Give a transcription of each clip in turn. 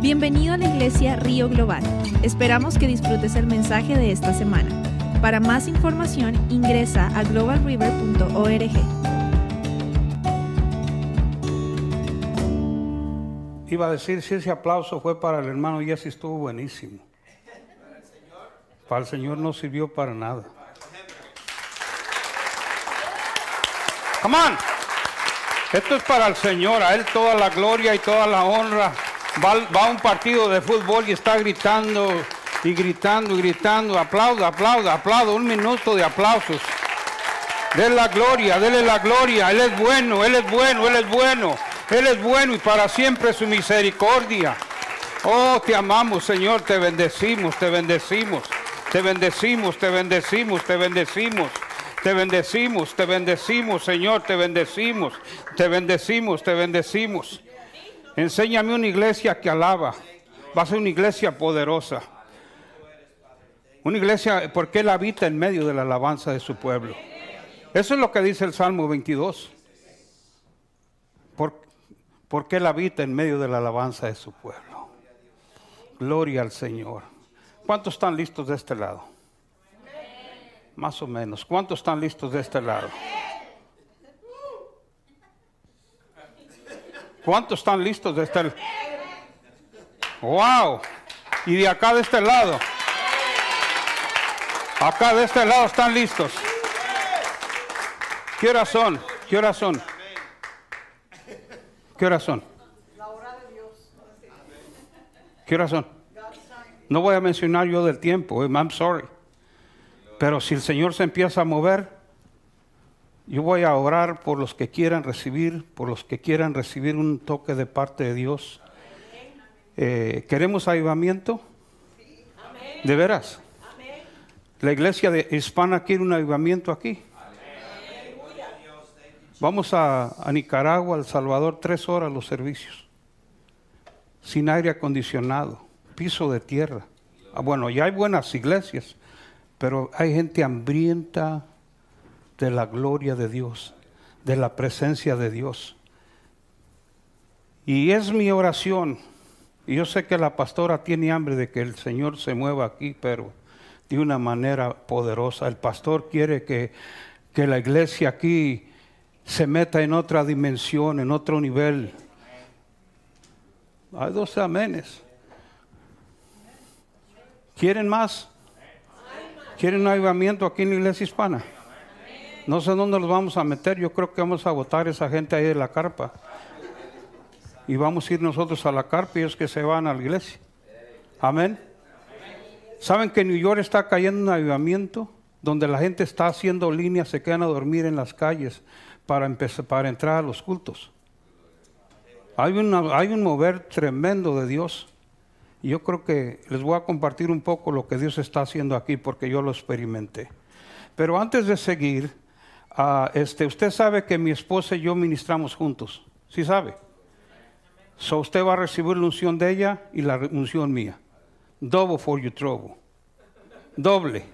Bienvenido a la iglesia Río Global. Esperamos que disfrutes el mensaje de esta semana. Para más información ingresa a globalriver.org. Iba a decir si ese aplauso fue para el hermano Jesse, estuvo buenísimo. Para el Señor no sirvió para nada. Come on. Esto es para el Señor, a Él toda la gloria y toda la honra. Va, a un partido de fútbol y está gritando y gritando y gritando. Aplauda, aplauda, aplauda. Un minuto de aplausos. Denle la gloria, denle la gloria. Él es bueno, Él es bueno, Él es bueno. Él es bueno y para siempre su misericordia. Oh, te amamos, Señor, te bendecimos, te bendecimos, te bendecimos, te bendecimos, te bendecimos. Te bendecimos, te bendecimos, Señor, te bendecimos, te bendecimos, te bendecimos. Enséñame una iglesia que alaba. Va a ser una iglesia poderosa. Una iglesia porque Él habita en medio de la alabanza de su pueblo. Eso es lo que dice el Salmo 22. Por- porque Él habita en medio de la alabanza de su pueblo. Gloria al Señor. ¿Cuántos están listos de este lado? Más o menos. ¿Cuántos están listos de este lado? ¿Cuántos están listos de este lado? ¡Wow! Y de acá de este lado. Acá de este lado están listos. ¿Qué horas son? ¿Qué horas son? ¿Qué horas son? ¿Qué horas son? No voy a mencionar yo del tiempo, eh, I'm sorry. Pero si el Señor se empieza a mover, yo voy a orar por los que quieran recibir, por los que quieran recibir un toque de parte de Dios. Eh, ¿Queremos avivamiento? ¿De veras? La iglesia de hispana quiere un avivamiento aquí. Vamos a, a Nicaragua, El Salvador, tres horas los servicios. Sin aire acondicionado, piso de tierra. Ah, bueno, ya hay buenas iglesias, pero hay gente hambrienta de la gloria de Dios, de la presencia de Dios. Y es mi oración, yo sé que la pastora tiene hambre de que el Señor se mueva aquí, pero de una manera poderosa. El pastor quiere que, que la iglesia aquí se meta en otra dimensión, en otro nivel. Hay dos amenes. ¿Quieren más? ¿Quieren un avivamiento aquí en la iglesia hispana? No sé dónde los vamos a meter. Yo creo que vamos a votar a esa gente ahí de la carpa. Y vamos a ir nosotros a la carpa y ellos que se van a la iglesia. Amén. ¿Saben que en New York está cayendo un avivamiento? Donde la gente está haciendo líneas, se quedan a dormir en las calles para, empezar, para entrar a los cultos. Hay, una- hay un mover tremendo de Dios. Y yo creo que les voy a compartir un poco lo que Dios está haciendo aquí porque yo lo experimenté. Pero antes de seguir, ah, este, usted sabe que mi esposa y yo ministramos juntos. ¿Sí sabe? So usted va a recibir la unción de ella y la unción mía. Double for your trouble. Doble.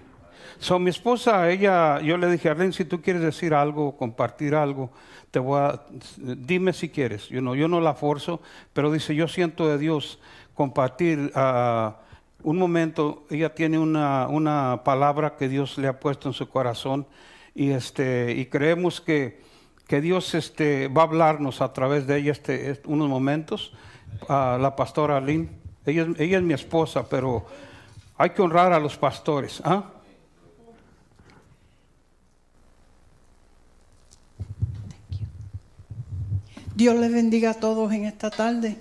So mi esposa, ella, yo le dije, Arlene, si tú quieres decir algo, compartir algo, te voy a, dime si quieres. You know, yo no la forzo, pero dice, yo siento de Dios compartir ah, un momento. Ella tiene una, una palabra que Dios le ha puesto en su corazón y, este, y creemos que, que Dios este, va a hablarnos a través de ella este, est- unos momentos. Ah, la pastora Lynn, ella, es- mi esposa, pero hay que honrar a los pastores. ¿ah? Dios les bendiga a todos en esta tarde.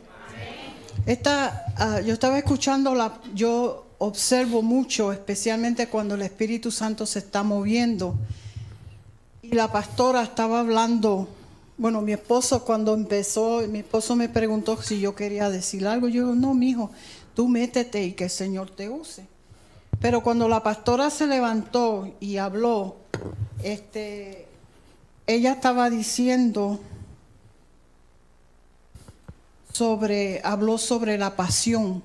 Esta, ah, yo estaba escuchando, la, yo observo mucho, especialmente cuando el Espíritu Santo se está moviendo. Y la pastora estaba hablando, bueno, mi esposo cuando empezó, mi esposo me preguntó si yo quería decir algo. Yo digo, no, mijo, tú métete y que el Señor te use. Pero cuando la pastora se levantó y habló, este, ella estaba diciendo sobre, habló sobre la pasión,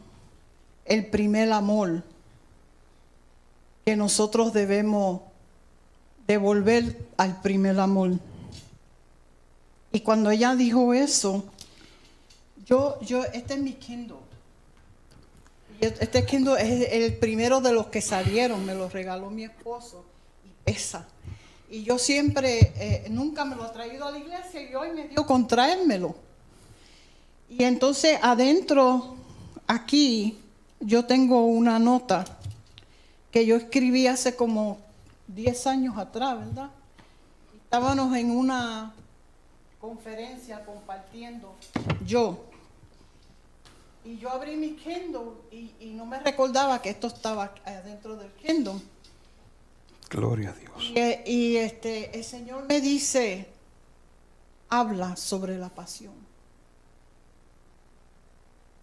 el primer amor que nosotros debemos devolver al primer amor. Y cuando ella dijo eso, yo, yo, este es mi Kindle. Este Kindle es el primero de los que salieron, me lo regaló mi esposo. Y pesa. Y yo siempre, eh, nunca me lo he traído a la iglesia y hoy me dio con traérmelo. Y entonces adentro, aquí, yo tengo una nota que yo escribí hace como 10 años atrás, ¿verdad? Estábamos en una conferencia compartiendo yo. Y yo abrí mi Kindle y, y no me recordaba que esto estaba adentro del Kindle. Gloria a Dios. Y, y, este, el Señor me dice, habla sobre la pasión.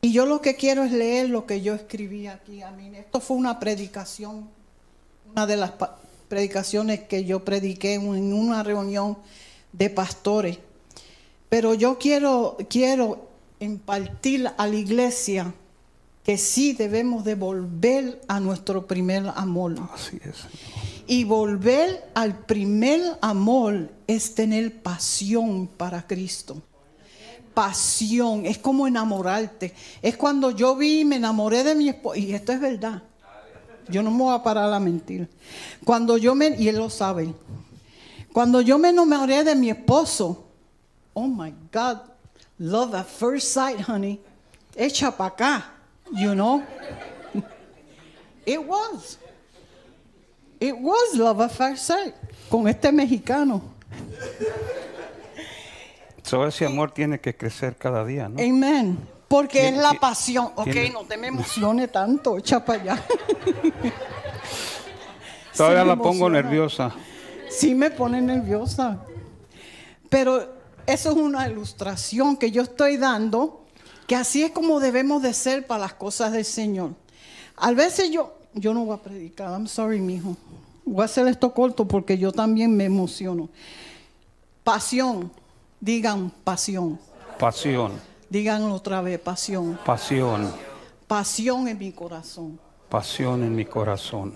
Y yo lo que quiero es leer lo que yo escribí aquí. A mí, esto fue una predicación, una de las predicaciones que yo prediqué en una reunión de pastores. Pero yo quiero, quiero impartir a la iglesia que sí debemos de volver a nuestro primer amor. Así es. Y volver al primer amor es tener pasión para Cristo. Pasión, es como enamorarte. Es cuando yo vi y me enamoré de mi esposo, y esto es verdad. Yo no me voy a parar a mentir. Cuando yo me, y él lo sabe, cuando yo me enamoré de mi esposo, oh my God, love at first sight, honey. Echa para acá, you know. It was. It was love at first sight con este mexicano. So, ese amor tiene que crecer cada día, ¿no? Amen. Porque es la pasión. Ok, tiene- no te me emocione tanto, echa para allá. Todavía Sí la pongo nerviosa. Sí me pone nerviosa. Pero eso es una ilustración que yo estoy dando, que así es como debemos de ser para las cosas del Señor. A veces yo, yo no voy a predicar, I'm sorry, mijo. Voy a hacer esto corto porque yo también me emociono. Pasión, digan pasión. Pasión, Díganlo otra vez, pasión. pasión, Pasión en mi corazón. pasión en mi corazón.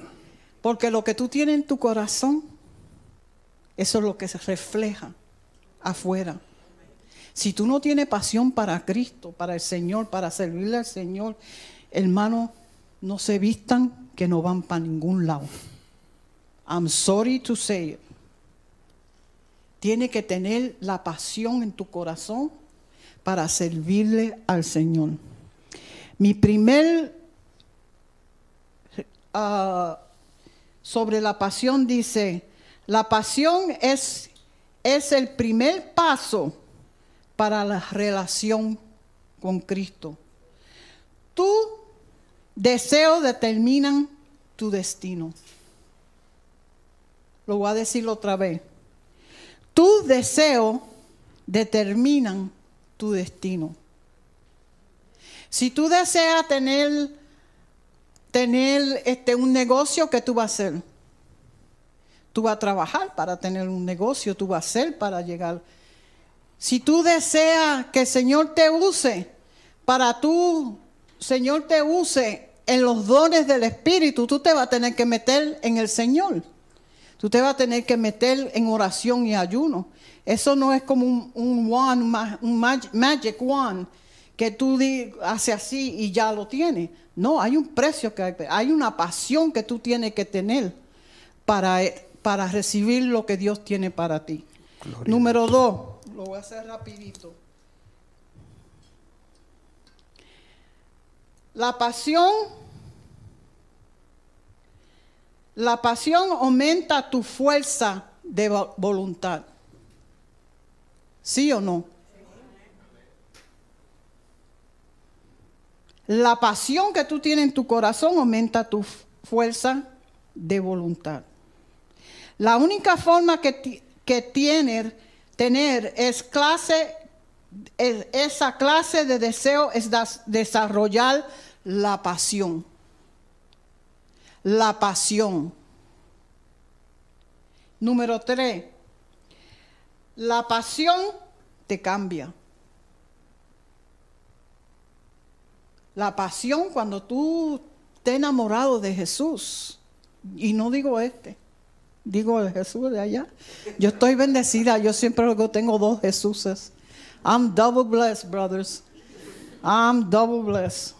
Porque lo que tú tienes en tu corazón, eso es lo que se refleja afuera. Si tú no tienes pasión para Cristo, para el Señor, para servirle al Señor, hermano, no se vistan que no van para ningún lado. I'm sorry to say it. Tiene que tener la pasión en tu corazón para servirle al Señor. Mi primer ah, sobre la pasión dice, la pasión es, es el primer paso para la relación con Cristo. Tu deseo determinan tu destino. Lo voy a decir otra vez. Tu deseo determinan tu destino. Si tú deseas tener tener este, un negocio que tú vas a hacer. Tú vas a trabajar para tener un negocio, tú vas a hacer para llegar. Si tú deseas que el Señor te use, para tú, Señor te use en los dones del Espíritu, tú te vas a tener que meter en el Señor. Tú te vas a tener que meter en oración y ayuno. Eso no es como un, un wand, un mag- magic wand, que tú haces así y ya lo tienes. No, hay un precio que hay, hay una pasión que tú tienes que tener para, para recibir lo que Dios tiene para ti. Gloria Número dos, lo voy a hacer rapidito. La pasión, la pasión aumenta tu fuerza de vo- voluntad. ¿Sí o no? La pasión que tú tienes en tu corazón aumenta tu fuerza de voluntad. La única forma que, que tiene, tener es clase, es- esa clase de deseo es desarrollar la pasión. La pasión. Número tres, la pasión te cambia. La pasión cuando tú te enamorado de Jesús, y no digo este, digo el Jesús de allá. Yo estoy bendecida, yo siempre tengo dos Jesuses. I'm double blessed, brothers. I'm double blessed.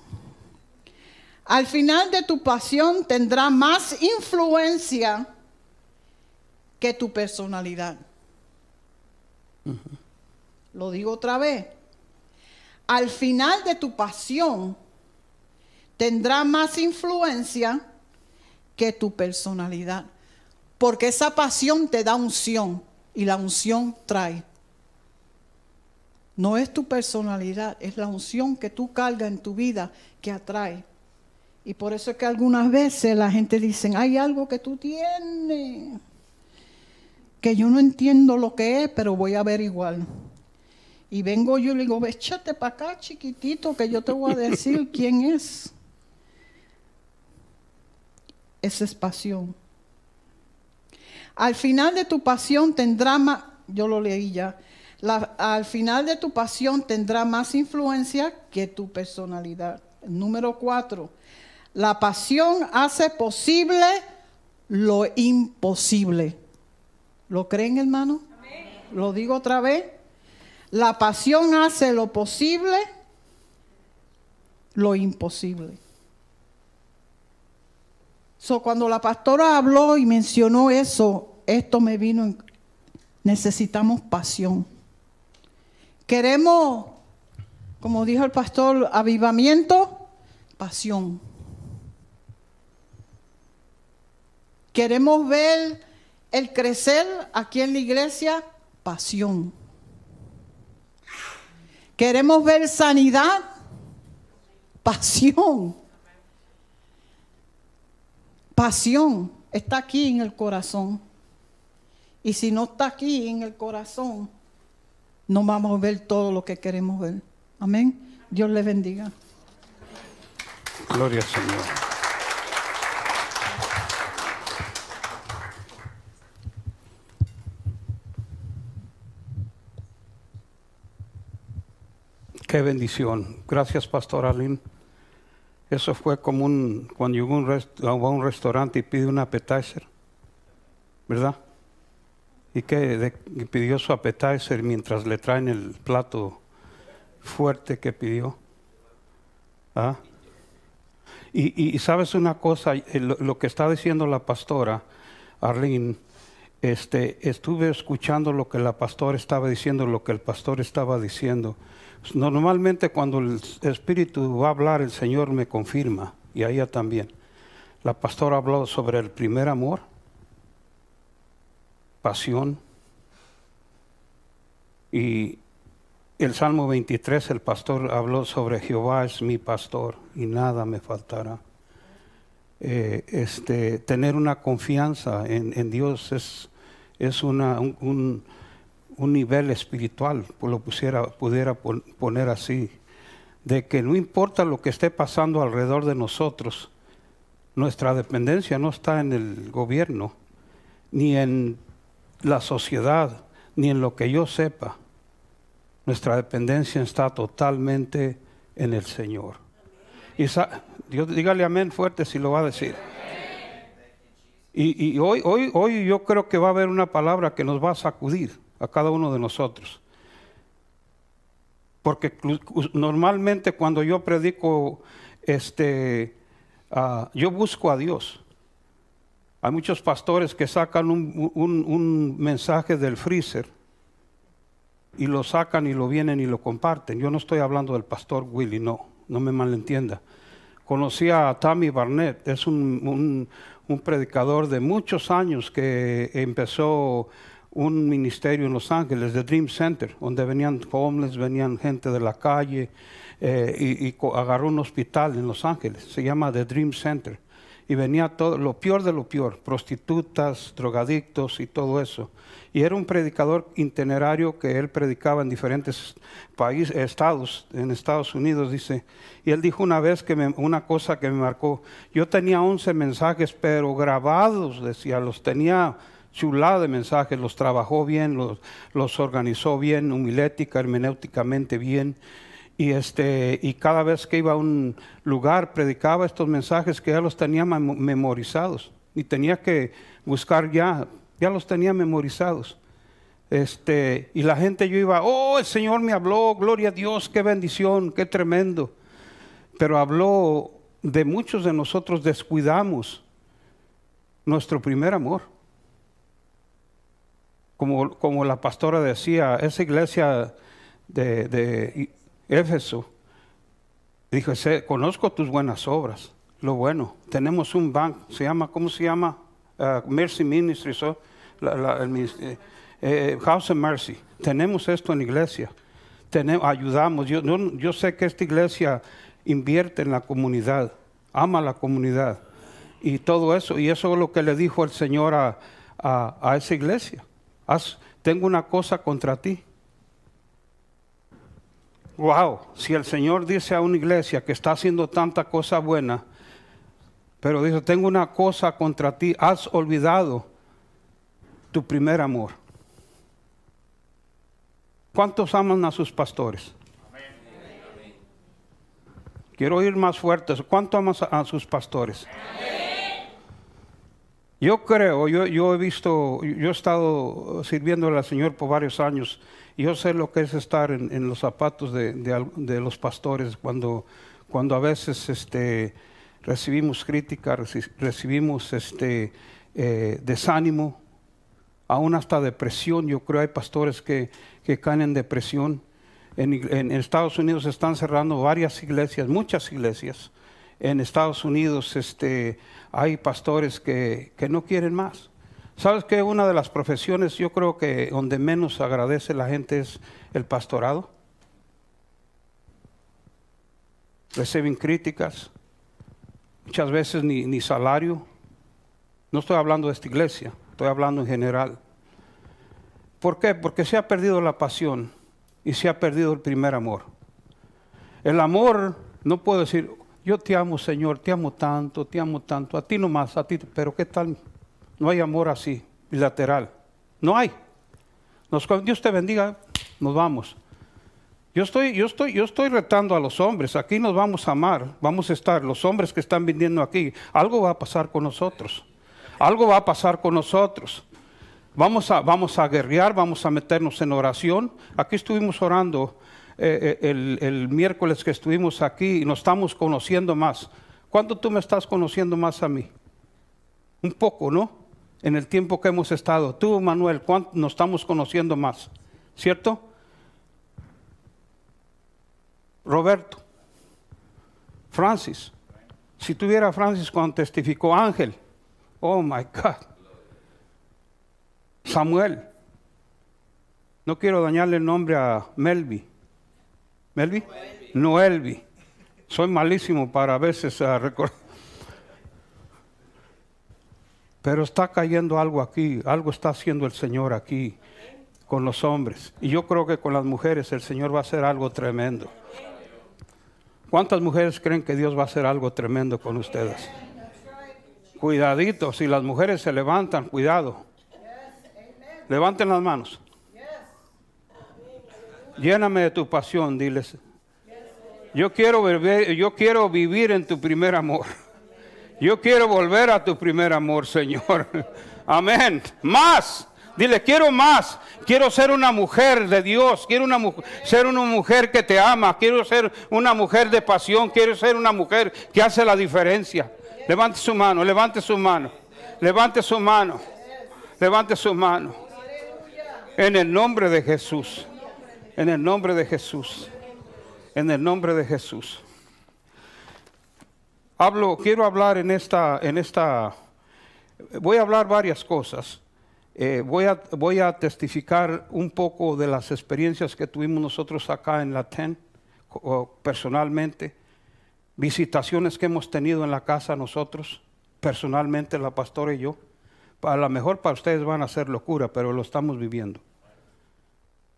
Al final de tu pasión tendrá más influencia que tu personalidad. Lo digo otra vez. Al final de tu pasión tendrá más influencia que tu personalidad. Porque esa pasión te da unción y la unción trae. No es tu personalidad, es la unción que tú cargas en tu vida que atrae. Y por eso es que algunas veces la gente dice, hay algo que tú tienes, que yo no entiendo lo que es, pero voy a ver igual. Y vengo yo y le digo, échate para acá, chiquitito, que yo te voy a decir quién es. Esa es pasión. Al final de tu pasión tendrá más, yo lo leí ya, al final de tu pasión tendrá más influencia que tu personalidad. Número cuatro, la pasión hace posible lo imposible. ¿Lo creen, hermano? Lo digo otra vez. La pasión hace lo posible, lo imposible. So, cuando la pastora habló y mencionó eso, esto me vino en, necesitamos pasión. Queremos, como dijo el pastor, avivamiento, pasión. Queremos ver el crecer aquí en la iglesia, pasión. Queremos ver sanidad, pasión. Pasión está aquí en el corazón. Y si no está aquí en el corazón, no vamos a ver todo lo que queremos ver. Amén. Dios le bendiga. Gloria al Señor. Qué bendición. Gracias, Pastor Alin. Eso fue como un, cuando llegó a un restaurante y pide un appetizer, ¿verdad? Y que pidió su appetizer mientras le traen el plato fuerte que pidió. ¿Ah? Y, sabes una cosa, lo, que está diciendo la pastora Arlene, este, estuve escuchando lo que la pastora estaba diciendo, lo que el pastor estaba diciendo. Normalmente cuando el Espíritu va a hablar, el Señor me confirma, y a ella también. La pastora habló sobre el primer amor, pasión, y el Salmo 23, el pastor habló sobre Jehová es mi pastor y nada me faltará. Eh, este, tener una confianza en, Dios es, es una, un un nivel espiritual, pues lo pusiera, pudiera poner así, de que no importa lo que esté pasando alrededor de nosotros, nuestra dependencia no está en el gobierno, ni en la sociedad, ni en lo que yo sepa. Nuestra dependencia está totalmente en el Señor. Y Dios, dígale amén fuerte si lo va a decir. Y, y hoy, hoy, hoy yo creo que va a haber una palabra que nos va a sacudir a cada uno de nosotros. Porque normalmente cuando yo predico, este, ah, yo busco a Dios. Hay muchos pastores que sacan un, un, mensaje del freezer y lo sacan y lo vienen y lo comparten. Yo no estoy hablando del pastor Willy, no, no me malentienda. Conocí a Tammy Barnett, es un, un predicador de muchos años que empezó un ministerio en Los Ángeles, de Dream Center, donde venían homeless, venían gente de la calle, eh, y, agarró un hospital en Los Ángeles, se llama The Dream Center, y venía todo, lo peor de lo peor, prostitutas, drogadictos y todo eso. Y era un predicador itinerario que él predicaba en diferentes países, estados, en Estados Unidos, dice. Y él dijo una vez que una cosa que me marcó, yo tenía 11 mensajes, pero grabados, decía, los tenía chulada de mensajes, los trabajó bien, los, los organizó bien, humilética, hermenéuticamente bien. Y, este, y cada vez que iba a un lugar predicaba estos mensajes que ya los tenía memorizados. Y tenía que buscar ya, ya los tenía memorizados. Este, y la gente yo iba, oh, el Señor me habló, gloria a Dios, qué bendición, qué tremendo. Pero habló de muchos de nosotros descuidamos nuestro primer amor. Como, como la pastora decía, esa iglesia de, de Éfeso, dijo, conozco tus buenas obras, lo bueno. Tenemos un banco, se llama, ¿cómo se llama? Uh, Mercy Ministries, eh, eh, House of Mercy. Tenemos esto en la iglesia. Tenemos, ayudamos. Yo, yo sé que esta iglesia invierte en la comunidad, ama la comunidad y todo eso. Y eso es lo que le dijo el Señor a, a, esa iglesia. Tengo una cosa contra ti. Wow, si el Señor dice a una iglesia que está haciendo tanta cosa buena, pero dice, tengo una cosa contra ti, has olvidado tu primer amor. ¿Cuántos aman a sus pastores? Quiero oír más fuertes. ¿Cuánto aman a, sus pastores? Yo creo, yo, he visto, yo he estado sirviendo al Señor por varios años yo sé lo que es estar en, los zapatos de, los pastores cuando, cuando a veces este, recibimos crítica, recibimos este, eh, desánimo, aún hasta depresión. Yo creo hay pastores que, caen en depresión. En, en, Estados Unidos están cerrando varias iglesias, muchas iglesias. En Estados Unidos este, hay pastores que, que no quieren más. ¿Sabes que una de las profesiones yo creo que donde menos agradece la gente es el pastorado? Reciben críticas, muchas veces ni, ni salario. No estoy hablando de esta iglesia, estoy hablando en general. ¿Por qué? Porque se ha perdido la pasión y se ha perdido el primer amor. El amor, no puedo decir, yo te amo Señor, te amo tanto, te amo tanto, a ti nomás, a ti, pero ¿qué tal? No hay amor así, bilateral. No hay. Dios te bendiga, nos vamos. Yo estoy, yo, estoy, yo estoy retando a los hombres, aquí nos vamos a amar, vamos a estar, los hombres que están viniendo aquí, algo va a pasar con nosotros, algo va a pasar con nosotros. Vamos a, vamos a guerrear, vamos a meternos en oración. Aquí estuvimos orando eh, eh, el, miércoles que estuvimos aquí y nos estamos conociendo más. ¿Cuánto tú me estás conociendo más a mí? Un poco, ¿no? En el tiempo que hemos estado. Tú, Manuel, ¿cuánto nos estamos conociendo más? ¿Cierto? Roberto, Francis. Si tuviera Francis cuando testificó Ángel, oh my God. Samuel. No quiero dañarle el nombre a Melvi. ¿Melvi? Noelvi. Soy malísimo para a veces uh, recordar. Pero está cayendo algo aquí, algo está haciendo el Señor aquí con los hombres. Y yo creo que con las mujeres el Señor va a hacer algo tremendo. ¿Cuántas mujeres creen que Dios va a hacer algo tremendo con ustedes? Cuidadito, si las mujeres se levantan, cuidado. Levanten las manos. Lléname de tu pasión, diles. Yo quiero, vivir, yo quiero vivir en tu primer amor. Yo quiero volver a tu primer amor, Señor. Amén. Más. Dile, quiero más. Quiero ser una mujer de Dios. Quiero una ser una mujer que te ama. Quiero ser una mujer de pasión. Quiero ser una mujer que hace la diferencia. Levante su mano, levante su mano. Levante su mano. Levante su mano. En el nombre de Jesús. En el nombre de Jesús. En el nombre de Jesús. Hablo, quiero hablar en esta, en esta, voy a hablar varias cosas. Eh, voy, a, voy a testificar un poco de las experiencias que tuvimos nosotros acá en la TEN, personalmente, visitaciones que hemos tenido en la casa nosotros, personalmente la pastora y yo. A lo mejor para ustedes van a ser locura, pero lo estamos viviendo.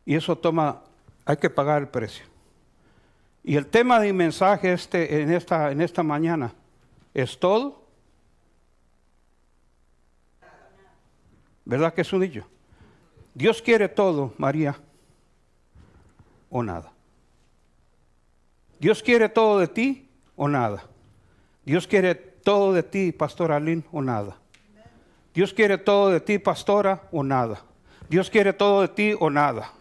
Y eso toma, hay que pagar el precio. Y el tema de mi mensaje este, en, esta, en esta mañana es todo. ¿Verdad que es un dicho? Dios quiere todo, María, o nada. Dios quiere todo de ti o nada. Dios quiere todo de ti, Pastora Aline, o nada. Dios quiere todo de ti, pastora, o nada. Dios quiere todo de ti o nada.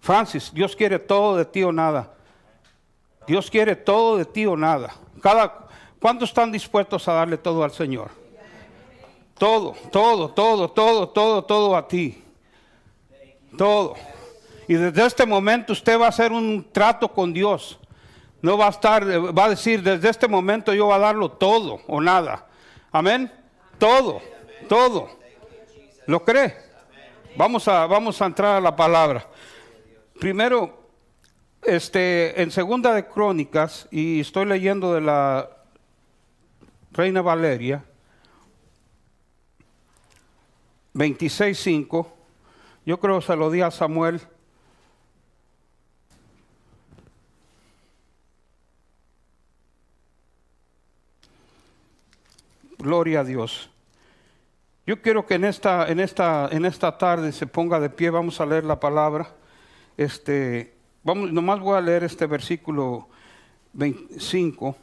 Francis, Dios quiere todo de ti o nada. Dios quiere todo de ti o nada. Cada, ¿Cuántos están dispuestos a darle todo al Señor? Todo, todo, todo, todo, todo, todo a ti. Todo. Y desde este momento usted va a hacer un trato con Dios. No va a estar, va a decir, desde este momento yo voy a darlo todo o nada. Amén. Todo, todo. ¿Lo cree? Vamos a, vamos a entrar a la palabra. Primero, este, en segunda de Crónicas, y estoy leyendo de la Reina Valeria, 26.5, yo creo que se lo di a Samuel. Gloria a Dios. Yo quiero que en esta, en esta, en esta tarde se ponga de pie, vamos a leer la palabra. Este, vamos, nomás voy a leer este versículo 25.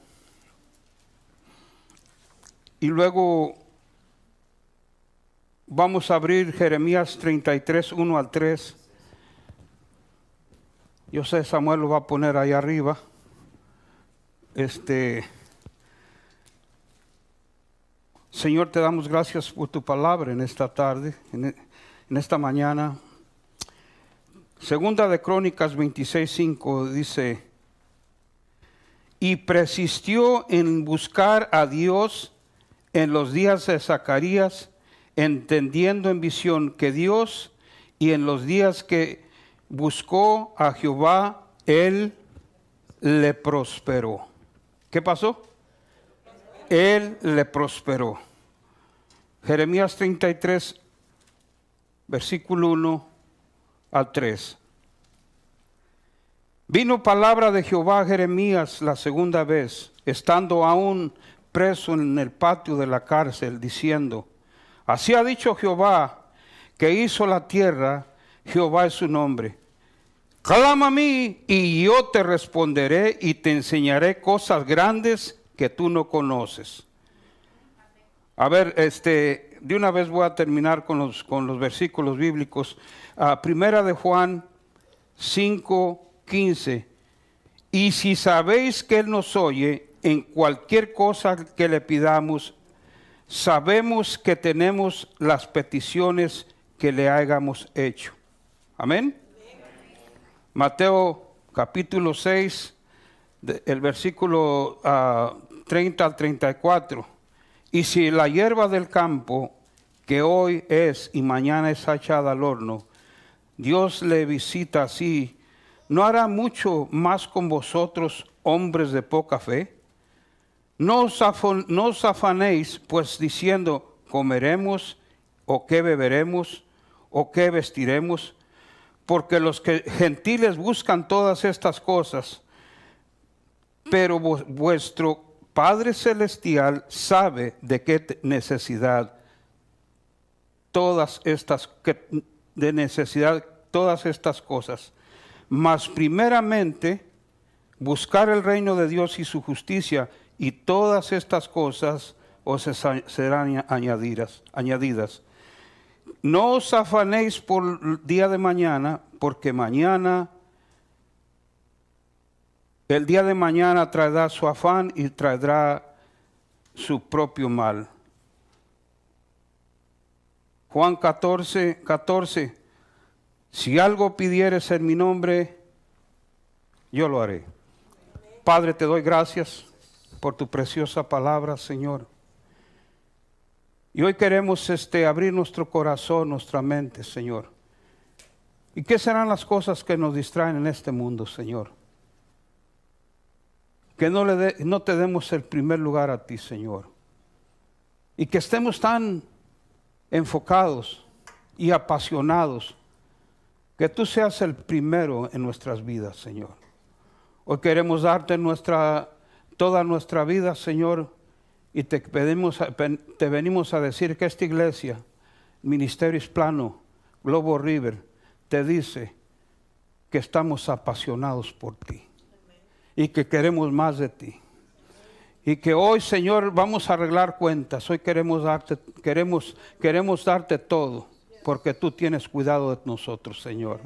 Y luego vamos a abrir Jeremías 33, 1 al 3. Yo sé, Samuel lo va a poner ahí arriba. Este. Señor, te damos gracias por tu palabra en esta tarde, en, en esta mañana. Segunda de Crónicas 26:5 dice, y persistió en buscar a Dios en los días de Zacarías, entendiendo en visión que Dios, y en los días que buscó a Jehová, él le prosperó. ¿Qué pasó? Él le prosperó. Jeremías 33, versículo 1 al 3. Vino palabra de Jehová a Jeremías la segunda vez, estando aún preso en el patio de la cárcel, diciendo, Así ha dicho Jehová, que hizo la tierra, Jehová es su nombre. Clama a mí y yo te responderé y te enseñaré cosas grandes que tú no conoces. A ver, este, de una vez voy a terminar con los, con los versículos bíblicos. Ah, primera de Juan 5, 15. Y si sabéis que Él nos oye en cualquier cosa que le pidamos, sabemos que tenemos las peticiones que le hayamos hecho. Amén. Mateo capítulo 6, el versículo 30 ah, al 34. Y si la hierba del campo, que hoy es y mañana es echada al horno, Dios le visita así, ¿no hará mucho más con vosotros, hombres de poca fe? No os, afanéis, pues diciendo, comeremos, o qué beberemos, o qué vestiremos, porque los que gentiles buscan todas estas cosas, pero vuestro Padre Celestial sabe de qué necesidad todas estas, de necesidad todas estas cosas. Mas primeramente buscar el reino de Dios y su justicia y todas estas cosas os serán añadidas, añadidas. No os afanéis por el día de mañana, porque mañana el día de mañana traerá su afán y traerá su propio mal. Juan 14, 14. Si algo pidieres en mi nombre, yo lo haré. Padre, te doy gracias por tu preciosa palabra, Señor. Y hoy queremos este, abrir nuestro corazón, nuestra mente, Señor. ¿Y qué serán las cosas que nos distraen en este mundo, Señor? Que no, le no te demos el primer lugar a ti, Señor. Y que estemos tan enfocados y apasionados que tú seas el primero en nuestras vidas, Señor. Hoy queremos darte nuestra, toda nuestra vida, Señor, y te, pedimos, te venimos a decir que esta iglesia, Ministerio Hispano, Globo River, te dice que estamos apasionados por ti y que queremos más de ti. Y que hoy, Señor, vamos a arreglar cuentas. Hoy queremos darte, queremos, queremos darte todo, porque tú tienes cuidado de nosotros, Señor.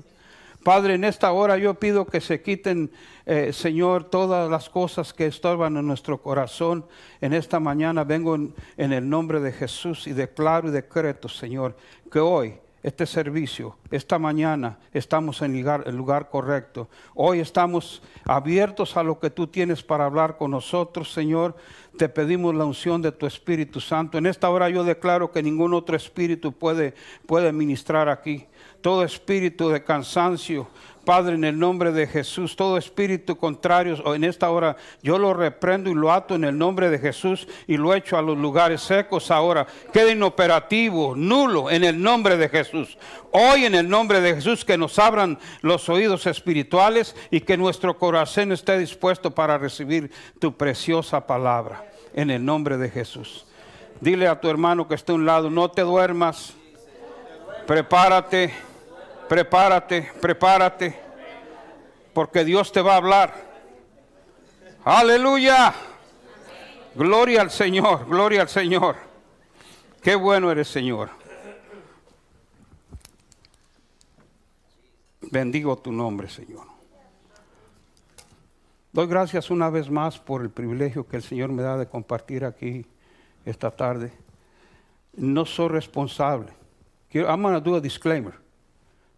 Padre, en esta hora yo pido que se quiten, eh, Señor, todas las cosas que estorban en nuestro corazón. En esta mañana vengo en, en el nombre de Jesús y declaro y decreto, Señor, que hoy este servicio, esta mañana estamos en el lugar correcto. Hoy estamos abiertos a lo que tú tienes para hablar con nosotros, Señor. Te pedimos la unción de tu Espíritu Santo. En esta hora yo declaro que ningún otro espíritu puede, puede ministrar aquí. Todo espíritu de cansancio, Padre, en el nombre de Jesús, todo espíritu contrario en esta hora yo lo reprendo y lo ato en el nombre de Jesús y lo echo a los lugares secos ahora. Quede inoperativo, nulo en el nombre de Jesús. Hoy en el nombre de Jesús que nos abran los oídos espirituales y que nuestro corazón esté dispuesto para recibir tu preciosa palabra. En el nombre de Jesús. Dile a tu hermano que esté a un lado, no te duermas, prepárate prepárate, prepárate, porque Dios te va a hablar. Aleluya. Gloria al Señor, gloria al Señor. Qué bueno eres, Señor. Bendigo tu nombre, Señor. Doy gracias una vez más por el privilegio que el Señor me da de compartir aquí esta tarde. No soy responsable. I'm going to do a disclaimer.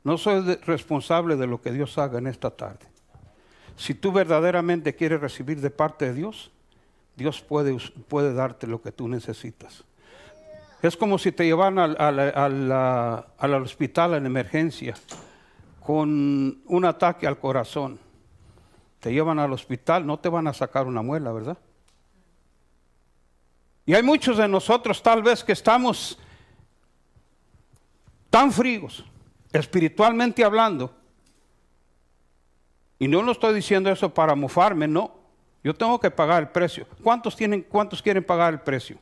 No soy responsable de lo que Dios haga en esta tarde. Si tú verdaderamente quieres recibir de parte de Dios, Dios puede, puede darte lo que tú necesitas. Es como si te llevan al, al hospital en emergencia con un ataque al corazón. Te llevan al hospital, no te van a sacar una muela, ¿verdad? Y hay muchos de nosotros tal vez que estamos tan fríos espiritualmente hablando, y no lo estoy diciendo eso para mofarme, no. Yo tengo que pagar el precio. ¿Cuántos, tienen, cuántos quieren pagar el precio?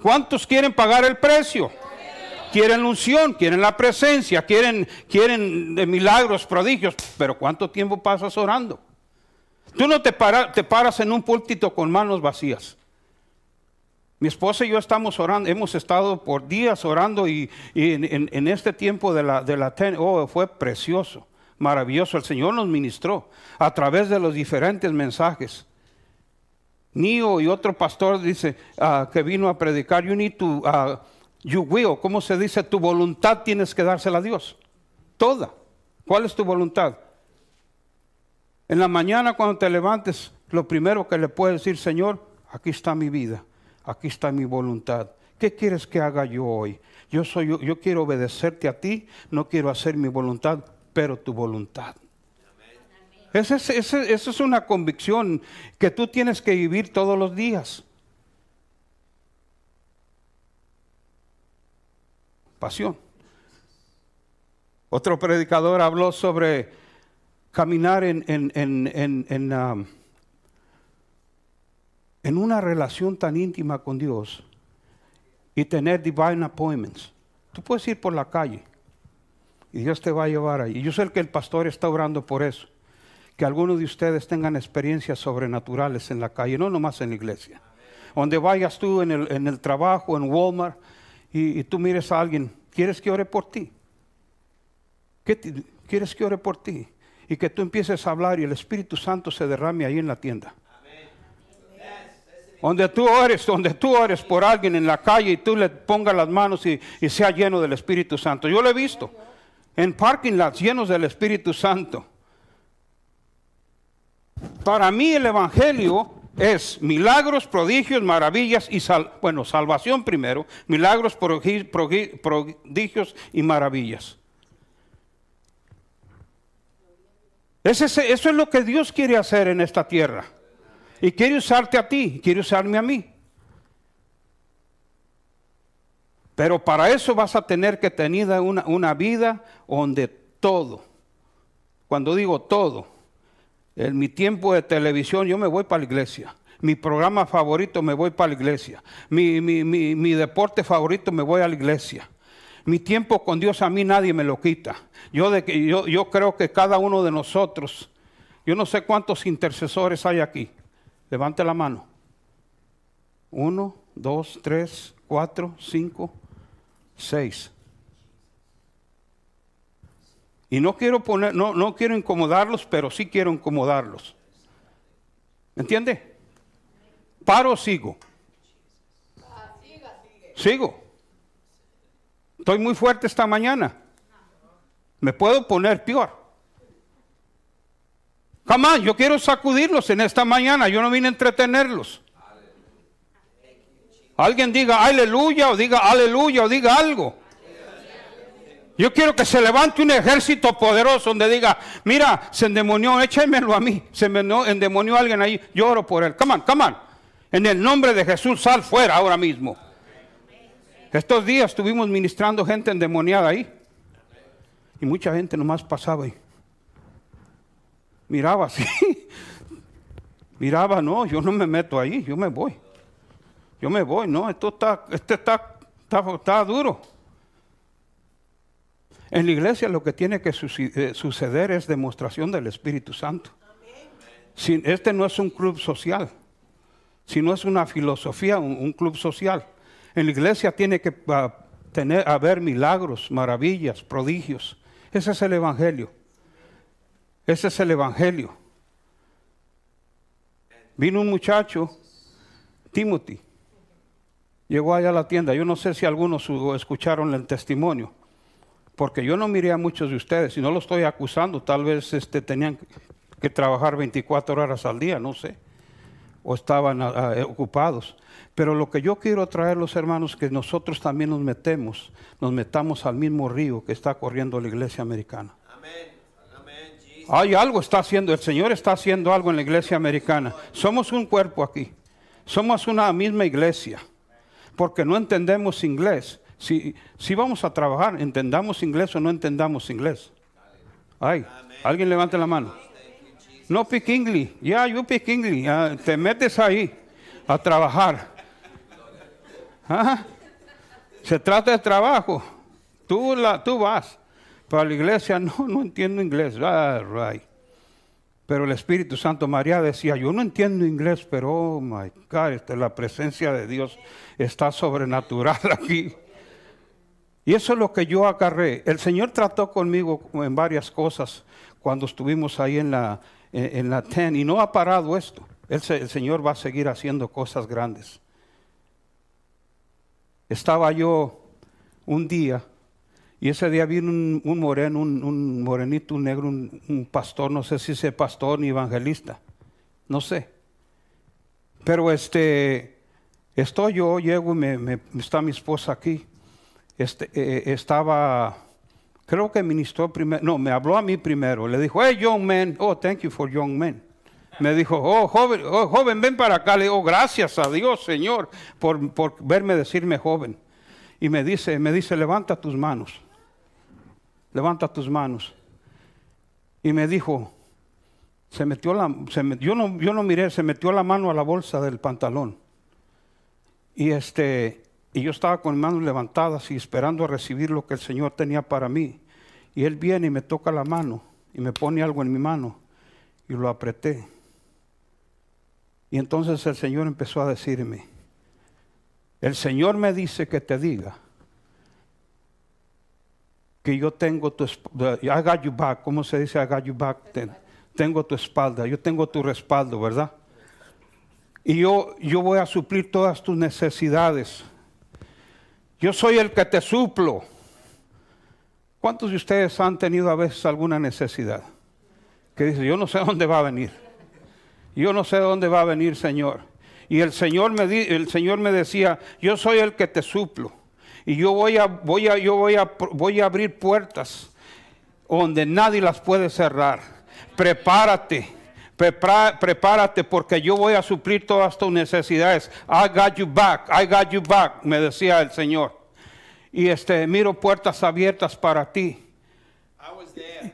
¿Cuántos quieren pagar el precio? Quieren unción, quieren la presencia, quieren, quieren de milagros, prodigios, pero ¿cuánto tiempo pasas orando? Tú no te, te paras en un púlpito con manos vacías. Mi esposa y yo estamos orando, hemos estado por días orando y, en, este tiempo de la, de la oh, fue precioso, maravilloso. El Señor nos ministró a través de los diferentes mensajes. Nio y otro pastor dice ah, que vino a predicar, you need to, uh, you will, ¿cómo se dice? Tu voluntad tienes que dársela a Dios. Toda. ¿Cuál es tu voluntad? En la mañana cuando te levantes, lo primero que le puedes decir, Señor, aquí está mi vida aquí está mi voluntad. ¿Qué quieres que haga yo hoy? Yo, soy, yo, quiero obedecerte a ti, no quiero hacer mi voluntad, pero tu voluntad. Esa es, es una convicción que tú tienes que vivir todos los días. Pasión. Otro predicador habló sobre caminar en, en, en, en um, en una relación tan íntima con Dios y tener divine appointments. Tú puedes ir por la calle y Dios te va a llevar ahí. Yo sé que el pastor está orando por eso. Que algunos de ustedes tengan experiencias sobrenaturales en la calle, no nomás en la iglesia. Donde vayas tú en el, trabajo, en Walmart, y, tú mires a alguien, ¿quieres que ore por ti? ¿Qué ¿Quieres que ore por ti? Y que tú empieces a hablar y el Espíritu Santo se derrame ahí en la tienda. Donde tú ores, donde tú ores por alguien en la calle y tú le pongas las manos y, sea lleno del Espíritu Santo. Yo lo he visto en parking lots llenos del Espíritu Santo. Para mí el Evangelio es milagros, prodigios, maravillas y bueno, salvación primero, milagros, prodigios y maravillas. eso es lo que Dios quiere hacer en esta tierra. Y quiere usarte a ti, quiere usarme a mí. Pero para eso vas a tener que tener una, una vida donde todo, cuando digo todo, en mi tiempo de televisión yo me voy para la iglesia. Mi programa favorito me voy para la iglesia. Mi, mi, mi, mi, deporte favorito me voy a la iglesia. Mi tiempo con Dios a mí nadie me lo quita. Yo, de, yo, yo creo que cada uno de nosotros, yo no sé cuántos intercesores hay aquí. Levante la mano. Uno, dos, tres, cuatro, cinco, seis. Y no quiero poner, no, no quiero incomodarlos, pero sí quiero incomodarlos. ¿Me entiende? Paro o sigo. Sigo. Estoy muy fuerte esta mañana. Me puedo poner peor. Jamás, yo quiero sacudirlos en esta mañana. Yo no vine a entretenerlos. Alguien diga aleluya o diga aleluya o diga algo. Yo quiero que se levante un ejército poderoso donde diga, mira, se endemonió, échamelo a mí. Se endemonió alguien ahí, yo oro por él. Come on, come on. En el nombre de Jesús, sal fuera ahora mismo. Estos días estuvimos ministrando gente endemoniada ahí. Y mucha gente nomás pasaba ahí. Miraba así. Miraba, no, yo no me meto ahí, yo me voy. Yo me voy, no, esto está, este está, está, duro. En la iglesia lo que tiene que eh, suceder es demostración del Espíritu Santo. este no es un club social, sino es una filosofía, un, club social. En la iglesia tiene que ah, tener, haber milagros, maravillas, prodigios. Ese es el Evangelio. Ese es el Evangelio. Vino un muchacho, Timothy, llegó allá a la tienda. Yo no sé si algunos escucharon el testimonio, porque yo no miré a muchos de ustedes y no lo estoy acusando. Tal vez este, tenían que trabajar 24 horas al día, no sé, o estaban ah, ah, ocupados. Pero lo que yo quiero traer, los hermanos, que nosotros también nos metemos, nos metamos al mismo río que está corriendo la iglesia americana. Hay algo está haciendo, el Señor está haciendo algo en la iglesia americana. Somos un cuerpo aquí. Somos una misma iglesia porque no entendemos inglés. Si, si vamos a trabajar, entendamos inglés o no entendamos inglés. Ay, alguien levante la mano. No pick English. Ya, yeah, you pick. Ah, te metes ahí a trabajar. Se trata de trabajo. Tú, la, tú vas. Para la iglesia, no, no entiendo inglés. Ah, right. Pero el Espíritu Santo María decía, yo no entiendo inglés, pero oh my God, este, la presencia de Dios está sobrenatural aquí. Y eso es lo que yo agarré. El Señor trató conmigo en varias cosas cuando estuvimos ahí en la, en, la TEN y no ha parado esto. El Señor va a seguir haciendo cosas grandes. Estaba yo un día y ese día vino un, moreno, un, morenito, un negro, un, pastor, no sé si es pastor ni evangelista, no sé. Pero este, estoy yo, llego está mi esposa aquí. Este, eh, estaba, creo que ministró primero, no, me habló a mí primero. Le dijo, hey, young man, oh, thank you for young men. Me dijo, oh, joven, oh, joven, ven para acá. Le digo, gracias a Dios, Señor, por, por verme decirme joven. Y me dice, me dice, levanta tus manos levanta tus manos. Y me dijo, se metió la, yo, no, yo no miré, se metió la mano a la bolsa del pantalón. Y, este, y yo estaba con manos levantadas y esperando a recibir lo que el Señor tenía para mí. Y Él viene y me toca la mano y me pone algo en mi mano y lo apreté. Y entonces el Señor empezó a decirme, el Señor me dice que te diga que yo tengo tu I got you back, ¿cómo se dice I got you back? tengo tu espalda, yo tengo tu respaldo, ¿verdad? Y yo, yo voy a suplir todas tus necesidades. Yo soy el que te suplo. ¿Cuántos de ustedes han tenido a veces alguna necesidad? Que dice, yo no sé dónde va a venir. Yo no sé dónde va a venir, Señor. Y el Señor me, el Señor me decía, yo soy el que te suplo. Y yo voy a, voy a, yo voy a, voy a abrir puertas donde nadie las puede cerrar. Prepárate. prepárate porque yo voy a suplir todas tus necesidades. I got you back, I got you back, me decía el Señor. Y este, miro puertas abiertas para ti.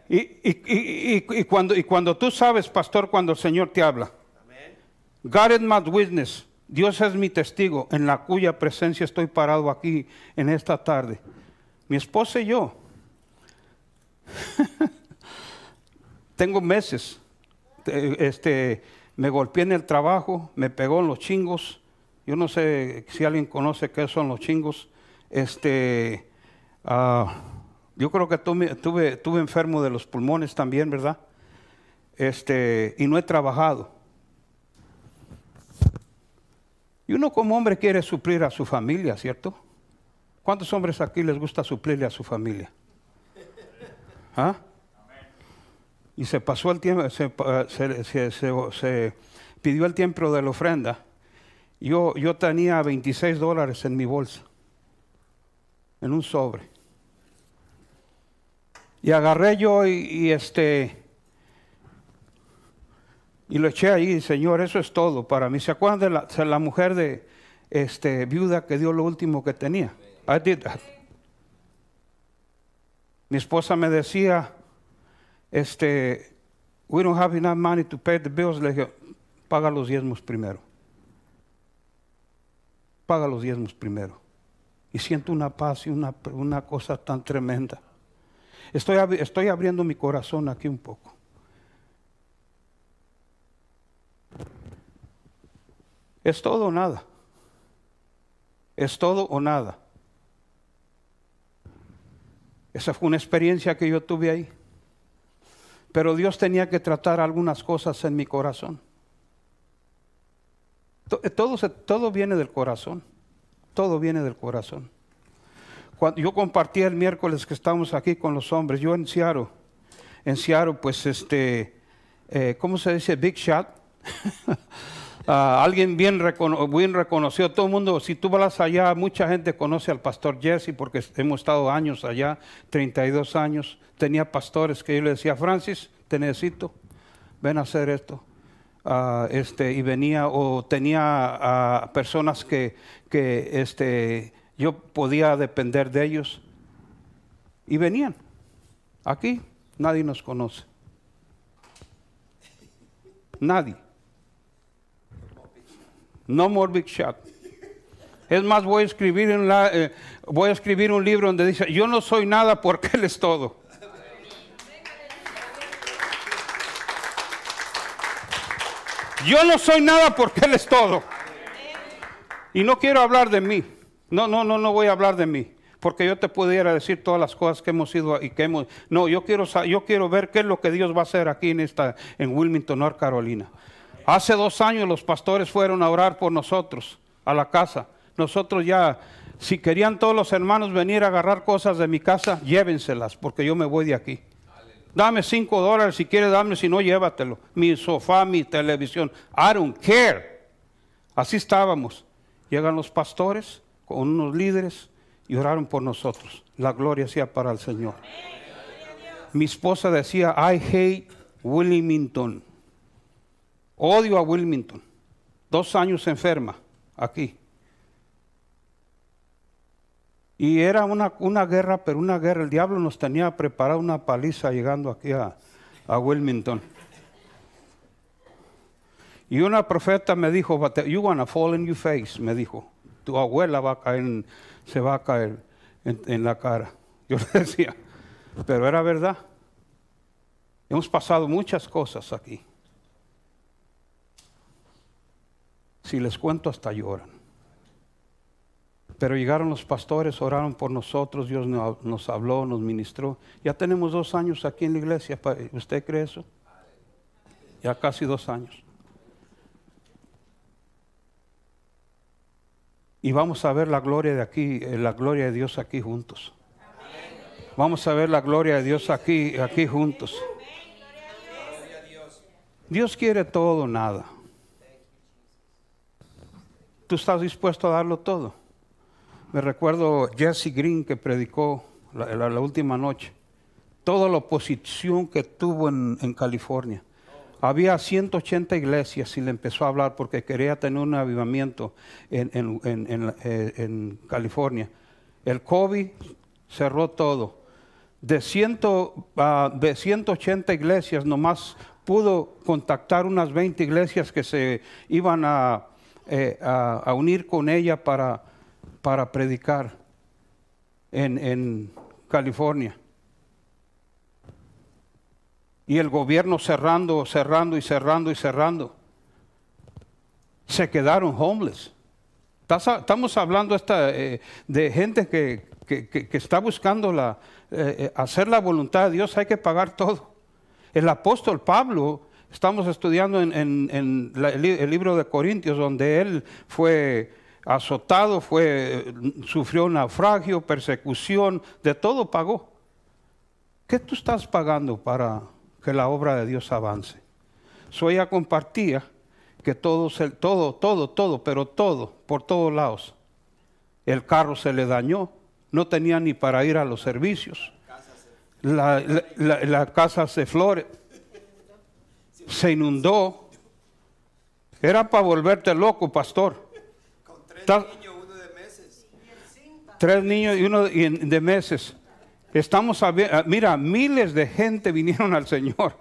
Y, y, y, cuando, y cuando tú sabes, pastor, cuando el Señor te habla, God is my witness. Dios es mi testigo en la cuya presencia estoy parado aquí en esta tarde. Mi esposa y yo. Tengo meses. Este, me golpeé en el trabajo, me pegó en los chingos. Yo no sé si alguien conoce qué son los chingos. Este, ah, Yo creo que tuve, tuve, enfermo de los pulmones también, ¿verdad? Este, y no he trabajado. Y uno como hombre quiere suplir a su familia, ¿cierto? ¿Cuántos hombres aquí les gusta suplirle a su familia? ¿Ah? Y se pasó el tiempo, se, pidió el tiempo de la ofrenda. Yo, yo tenía 26 dólares en mi bolsa, en un sobre. Y agarré yo y, este y lo eché ahí, Señor, eso es todo para mí. ¿Se acuerdan de la, mujer de este, viuda que dio lo último que tenía? I did that. Mi esposa me decía, este, we don't have enough money to pay the bills. Le dije, paga los diezmos primero. Paga los diezmos primero. Y siento una paz y una, una cosa tan tremenda. Estoy, estoy abriendo mi corazón aquí un poco. Es todo o nada. Es todo o nada. Esa fue una experiencia que yo tuve ahí. Pero Dios tenía que tratar algunas cosas en mi corazón. Todo, todo viene del corazón. Todo viene del corazón. Cuando yo compartí el miércoles que estábamos aquí con los hombres, yo en Seattle, en Seattle, pues este, eh, ¿cómo se dice? Big shot. Ah, alguien bien, bien reconocido, todo el mundo, si tú vas allá, mucha gente conoce al pastor Jesse porque hemos estado años allá, 32 años. Tenía pastores que yo le decía, Francis, te necesito, ven a hacer esto. Ah, este, y venía, o tenía uh, personas que, que este, yo podía depender de ellos. Y venían. Aquí nadie nos conoce. Nadie. No more big shot. Es más, voy a escribir, en la, eh, voy a escribir un libro donde dice, yo no soy nada porque Él es todo. Yo no soy nada porque Él es todo. Y no quiero hablar de mí. No, no, no, no voy a hablar de mí. Porque yo te pudiera decir todas las cosas que hemos ido y que hemos. No, yo quiero, yo quiero ver qué es lo que Dios va a hacer aquí en, esta, en Wilmington, North Carolina. Hace dos años los pastores fueron a orar por nosotros a la casa. Nosotros ya, si querían todos los hermanos venir a agarrar cosas de mi casa, llévenselas, porque yo me voy de aquí. Dame cinco dólares si quieres, dame, si no, llévatelo. Mi sofá, mi televisión. I don't care. Así estábamos. Llegan los pastores con unos líderes y oraron por nosotros. La gloria sea para el Señor. Mi esposa decía, I hate Wilmington. Odio a Wilmington. Dos años enferma aquí. Y era una, una, guerra, pero una guerra. El diablo nos tenía preparado una paliza llegando aquí a, a Wilmington. Y una profeta me dijo, you wanna fall in your face, me dijo tu abuela va a caer, se va a caer en, la cara. Yo le decía, pero era verdad. Hemos pasado muchas cosas aquí. Si les cuento hasta lloran. Pero llegaron los pastores, oraron por nosotros, Dios nos habló, nos ministró. Ya tenemos dos años aquí en la iglesia. ¿Usted cree eso? Ya casi dos años. Y vamos a ver la gloria de aquí, eh, la gloria de Dios aquí juntos. Vamos a ver la gloria de Dios aquí, aquí juntos. Dios quiere todo, nada. ¿Tú estás dispuesto a darlo todo? Me recuerdo Jesse Green que predicó la, última noche. Toda la oposición que tuvo en California. Había 180 iglesias y le empezó a hablar porque quería tener un avivamiento en, eh, California. El COVID cerró todo. De, ah, de 180 iglesias nomás pudo contactar unas 20 iglesias que se iban eh, a, unir con ella para, para predicar en California y el gobierno cerrando, cerrando y cerrando y cerrando. Se quedaron homeless. Estamos hablando esta, eh, de gente que, está buscando la, eh, hacer la voluntad de Dios hay que pagar todo. El apóstol Pablo, estamos estudiando en, en- en la- el, li- el libro de Corintios, donde él fue azotado, fue, sufrió naufragio, persecución, de todo pagó. ¿Qué tú estás pagando para que la obra de Dios avance? So ella compartía que todo, todo, todo, todo, pero todo, por todos lados. El carro se le dañó, no tenía ni para ir a los servicios. La, la- la- la casa se flore, se inundó. Era para volverte loco, pastor. Está- Tres niños y uno y en- de meses. Estamos a ver- mira, miles de gente vinieron al Señor.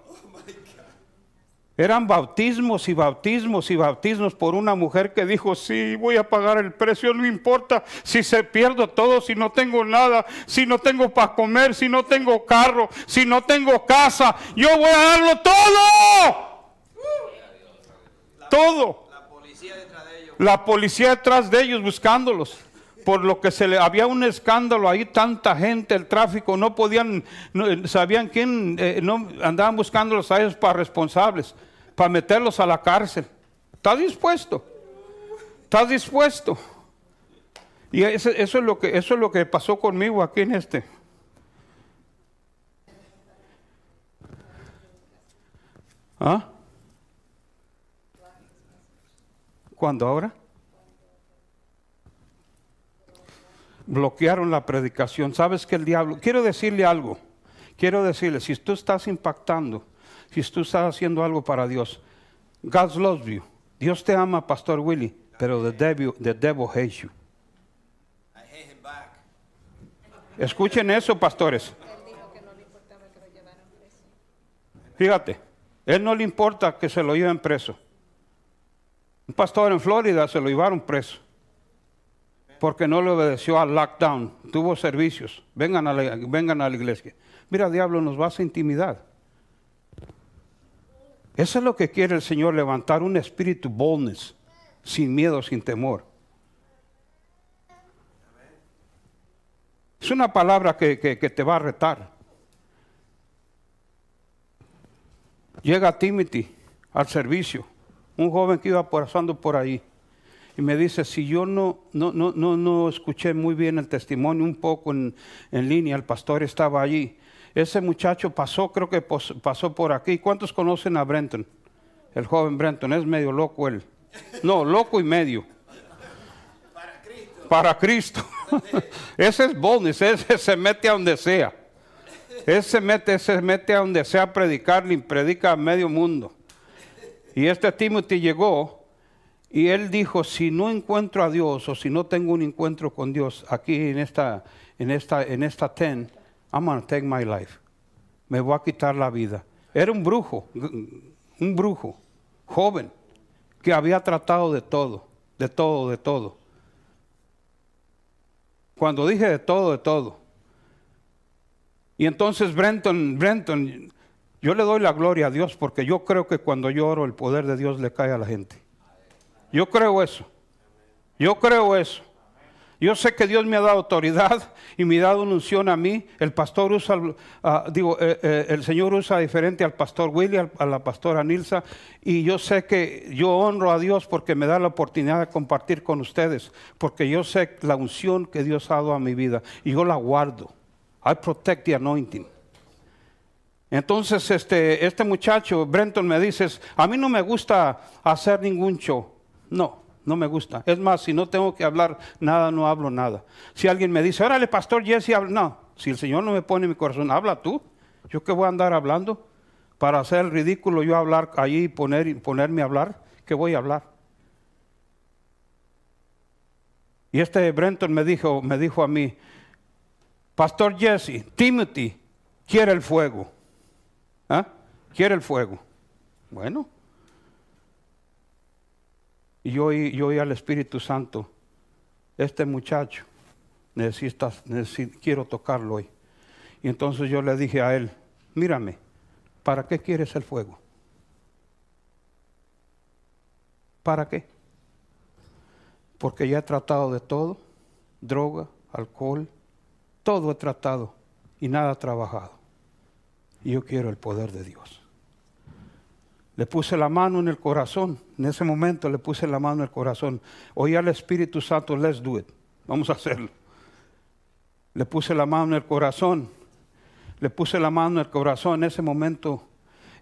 Eran bautismos y bautismos y bautismos por una mujer que dijo, sí, voy a pagar el precio, no importa si se pierdo todo, si no tengo nada, si no tengo para comer, si no tengo carro, si no tengo casa, yo voy a darlo todo. Todo. La policía detrás de ellos buscándolos. Por lo que se le había un escándalo ahí, tanta gente, el tráfico, no podían, no, sabían quién, eh, no andaban buscándolos a ellos para responsables, para meterlos a la cárcel. ¿Estás dispuesto? ¿Estás dispuesto? Y eso, eso es lo que eso es lo que pasó conmigo aquí en este. ¿Ah? ¿Cuándo ahora? Bloquearon la predicación. ¿Sabes que el diablo? Quiero decirle algo. Quiero decirle, si tú estás impactando, si tú estás haciendo algo para Dios, God loves you. Dios te ama, Pastor Willy, pero the devil, the devil hates you. Escuchen eso, pastores. Fíjate, él no le importa que se lo lleven preso. Un pastor en Florida se lo llevaron preso porque no le obedeció al lockdown, tuvo servicios. Vengan a la, vengan a la iglesia. Mira, diablo, nos vas a intimidar. Eso es lo que quiere el Señor, levantar un espíritu boldness, sin miedo, sin temor. Es una palabra que, que- te va a retar. Llega Timothy al servicio, un joven que iba pasando por ahí, y me dice, si yo no, no, no, no, no escuché muy bien el testimonio, un poco en, en línea, el pastor estaba allí. Ese muchacho pasó, creo que pasó por aquí. ¿Cuántos conocen a Brenton? El joven Brenton, es medio loco él. No, loco y medio. Para Cristo. ese es boldness, ese se mete a donde sea. Ese se mete, se mete a donde sea a predicar, y predica a medio mundo. Y este Timothy llegó y él dijo, si no encuentro a Dios o si no tengo un encuentro con Dios aquí en esta, en esta, en esta tent, I'm gonna take my life. Me voy a quitar la vida. Era un brujo, un brujo, joven, que había tratado de todo, de todo, de todo. Cuando dije de todo, de todo. Y entonces Brenton, Brenton, yo le doy la gloria a Dios porque yo creo que cuando yo oro el poder de Dios le cae a la gente. Yo creo eso. Yo creo eso. Yo sé que Dios me ha dado autoridad y me ha dado una unción a mí. El pastor usa, ah, digo, eh, eh, el Señor usa diferente al pastor William, a la pastora Nilsa. Y yo sé que yo honro a Dios porque me da la oportunidad de compartir con ustedes. Porque yo sé la unción que Dios ha dado a mi vida y yo la guardo. I protect the anointing. Entonces, este, este muchacho, Brenton, me dices, a mí no me gusta hacer ningún show. No, no me gusta. Es más, si no tengo que hablar nada, no hablo nada. Si alguien me dice, órale, pastor Jesse, habla. No, si el Señor no me pone en mi corazón, habla tú. ¿Yo qué voy a andar hablando? Para hacer el ridículo, yo hablar allí y poner, ponerme a hablar. ¿Qué voy a hablar? Y este Brenton me dijo, me dijo a mí, Pastor Jesse, Timothy quiere el fuego. ¿Ah? Quiere el fuego. Bueno. Y yo yo oí al Espíritu Santo, este muchacho, necesitas, necesi- quiero tocarlo hoy. Y entonces yo le dije a él, mírame, ¿para qué quieres el fuego? ¿Para qué? Porque ya he tratado de todo, droga, alcohol, todo he tratado y nada ha trabajado. Y yo quiero el poder de Dios. Le puse la mano en el corazón. En ese momento le puse la mano en el corazón. Oí al Espíritu Santo, let's do it. Vamos a hacerlo. Le puse la mano en el corazón. Le puse la mano en el corazón. En ese momento,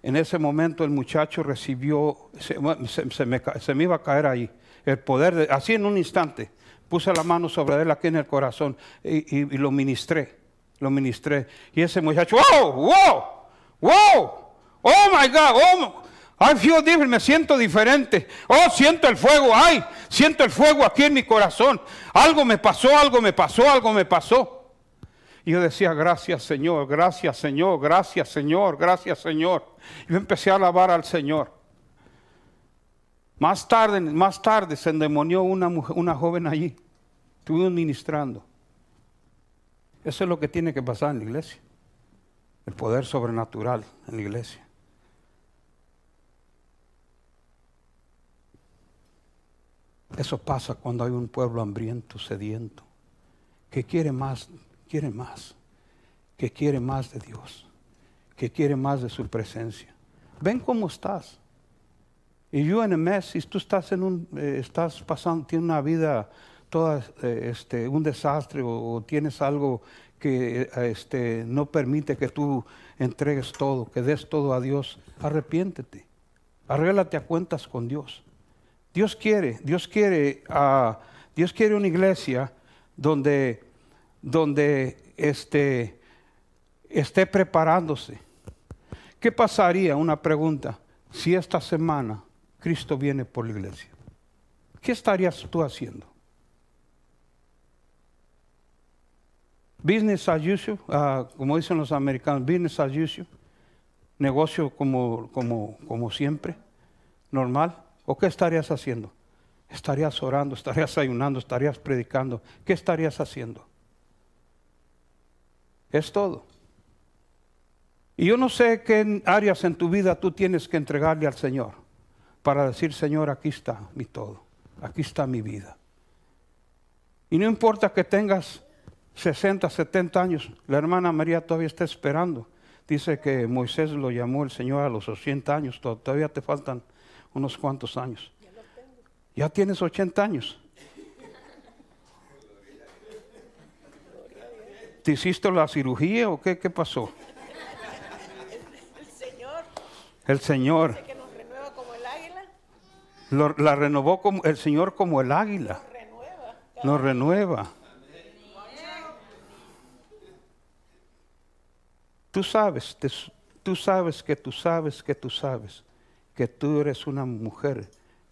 en ese momento el muchacho recibió, se, me, iba a caer ahí. El poder, de, así en un instante. Puse la mano sobre él aquí en el corazón y, y lo ministré lo ministré. Y ese muchacho, wow, wow, wow, oh my God, oh, I feel different, me siento diferente. Oh, siento el fuego, ay, siento el fuego aquí en mi corazón. Algo me pasó, algo me pasó, algo me pasó. Y yo decía, gracias Señor, gracias Señor, gracias Señor, gracias Señor. Yo empecé a alabar al Señor. Más tarde, más tarde se endemonió una, una joven allí. Estuvimos ministrando. Eso es lo que tiene que pasar en la iglesia. El poder sobrenatural en la iglesia. Eso pasa cuando hay un pueblo hambriento, sediento, que quiere más, quiere más, que quiere más de Dios, que quiere más de su presencia. Ven cómo estás. Y yo en el mes, si tú estás en un, eh, estás pasando, tienes una vida toda eh, este, un desastre o, tienes algo que eh, este, no permite que tú entregues todo, que des todo a Dios, arrepiéntete. Arréglate a cuentas con Dios. Dios quiere, Dios quiere, uh, Dios quiere una iglesia donde, donde este, esté preparándose. ¿Qué pasaría? Una pregunta. Si esta semana Cristo viene por la iglesia, ¿qué estarías tú haciendo? business as usual, uh, como dicen los americanos, business as usual, negocio como, como, como siempre, normal. ¿O qué estarías haciendo? Estarías orando, estarías ayunando, estarías predicando. ¿Qué estarías haciendo? Es todo. Y yo no sé qué áreas en tu vida tú tienes que entregarle al Señor para decir, Señor, aquí está mi todo, aquí está mi vida. Y no importa que tengas 60, 70 años, la hermana María todavía está esperando. Dice que Moisés lo llamó el Señor a los 80 años, todavía te faltan unos cuantos años. Ya tienes 80 años. ¿Te hiciste la cirugía o qué, qué pasó? El Señor. El Señor. Dice que nos renueva como el águila. Lo- la renovó como el Señor como el águila. Renueva. Nos renueva. Tú sabes, tú sabes que tú sabes que tú sabes que tú eres una mujer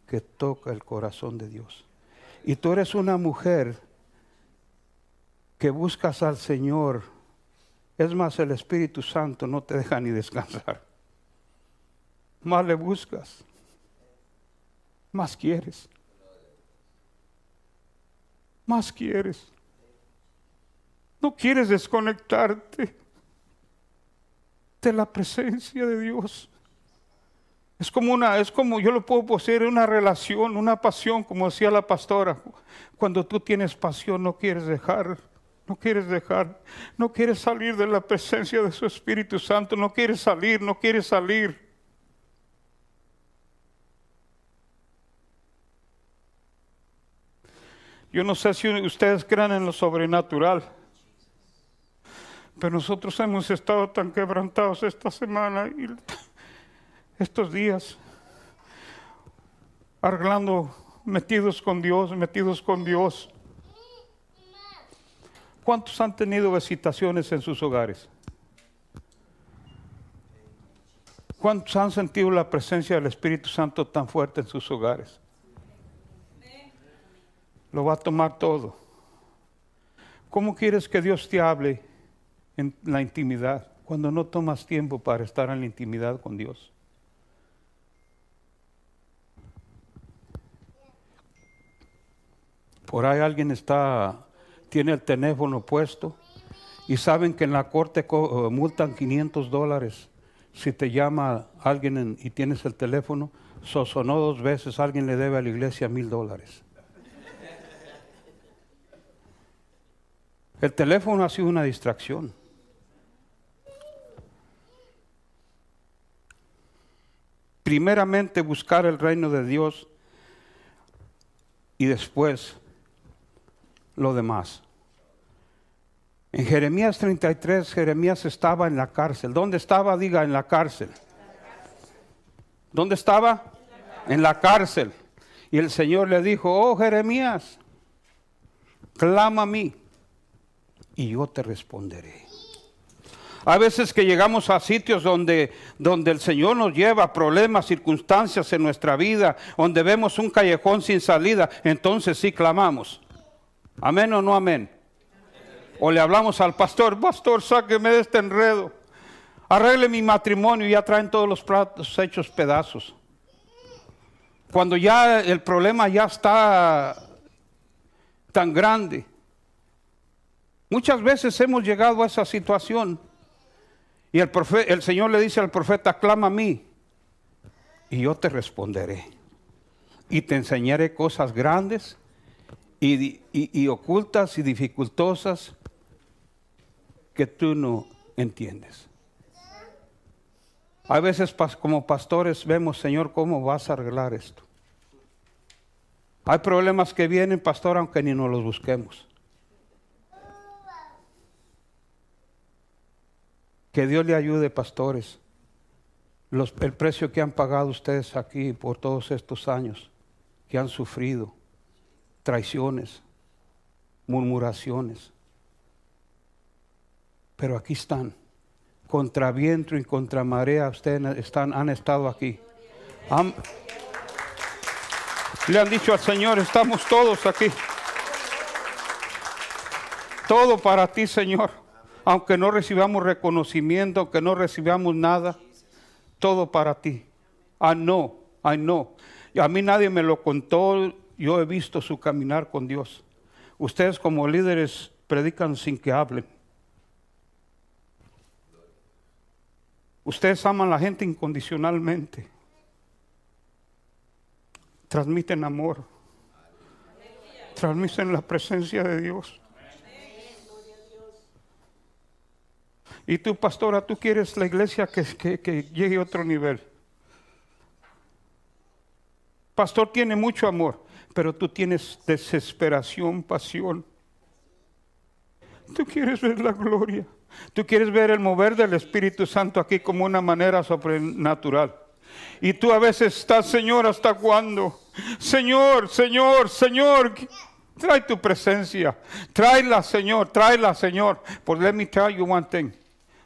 que toca el corazón de Dios. Y tú eres una mujer que buscas al Señor. Es más, el Espíritu Santo no te deja ni descansar. Más le buscas, más quieres. Más quieres. No quieres desconectarte de la presencia de Dios. Es como una, es como yo lo puedo poseer una relación, una pasión, como decía la pastora. Cuando tú tienes pasión, no quieres dejar, no quieres dejar, no quieres salir de la presencia de su Espíritu Santo, no quieres salir, no quieres salir. Yo no sé si ustedes creen en lo sobrenatural, pero nosotros hemos estado tan quebrantados esta semana y estos días, arreglando, metidos con Dios, metidos con Dios. ¿Cuántos han tenido visitaciones en sus hogares? ¿Cuántos han sentido la presencia del Espíritu Santo tan fuerte en sus hogares? Lo va a tomar todo. ¿Cómo quieres que Dios te hable en la intimidad cuando no tomas tiempo para estar en la intimidad con Dios? Por ahí alguien está, tiene el teléfono puesto y saben que en la corte eh, multan 500 dólares si te llama alguien y tienes el teléfono, so sonó dos veces, alguien le debe a la iglesia mil dólares. El teléfono ha sido una distracción. Primeramente buscar el reino de Dios y después lo demás. En Jeremías 33, Jeremías estaba en la cárcel. ¿Dónde estaba? Diga, en la cárcel. ¿Dónde estaba? En la cárcel. Y el Señor le dijo, oh Jeremías, clama a mí y yo te responderé. Hay veces que llegamos a sitios donde, donde el Señor nos lleva problemas, circunstancias en nuestra vida, donde vemos un callejón sin salida, entonces sí clamamos. Amén o no amén. O le hablamos al pastor, pastor, sáqueme de este enredo. Arregle mi matrimonio y ya traen todos los platos hechos pedazos. Cuando ya el problema ya está tan grande. Muchas veces hemos llegado a esa situación y el, el Señor le dice al profeta, clama a mí y yo te responderé. Y te enseñaré cosas grandes y, y ocultas y dificultosas que tú no entiendes. A veces como pastores vemos, Señor, ¿cómo vas a arreglar esto? Hay problemas que vienen, pastor, aunque ni nos los busquemos. Que Dios le ayude, pastores. el precio que han pagado ustedes aquí por todos estos años, que han sufrido, traiciones, murmuraciones. Pero aquí están, contra viento y contra marea, ustedes están, han estado aquí. le han dicho al Señor, estamos todos aquí. Todo para ti, Señor aunque no recibamos reconocimiento, aunque no recibamos nada, todo para ti. Ah, no, ay, no. Y a mí nadie me lo contó, yo he visto su caminar con Dios. Ustedes como líderes predican sin que hablen. Ustedes aman a la gente incondicionalmente. Transmiten amor. Transmiten la presencia de Dios. Y tú, pastora, tú quieres la iglesia que, llegue a otro nivel. Pastor tiene mucho amor, pero tú tienes desesperación, pasión. Tú quieres ver la gloria. Tú quieres ver el mover del Espíritu Santo aquí como una manera sobrenatural. Y tú a veces estás, Señor, ¿hasta cuándo? Señor, Señor, Señor, trae tu presencia. Tráela, Señor, tráela, Señor. Por let me tell you one thing.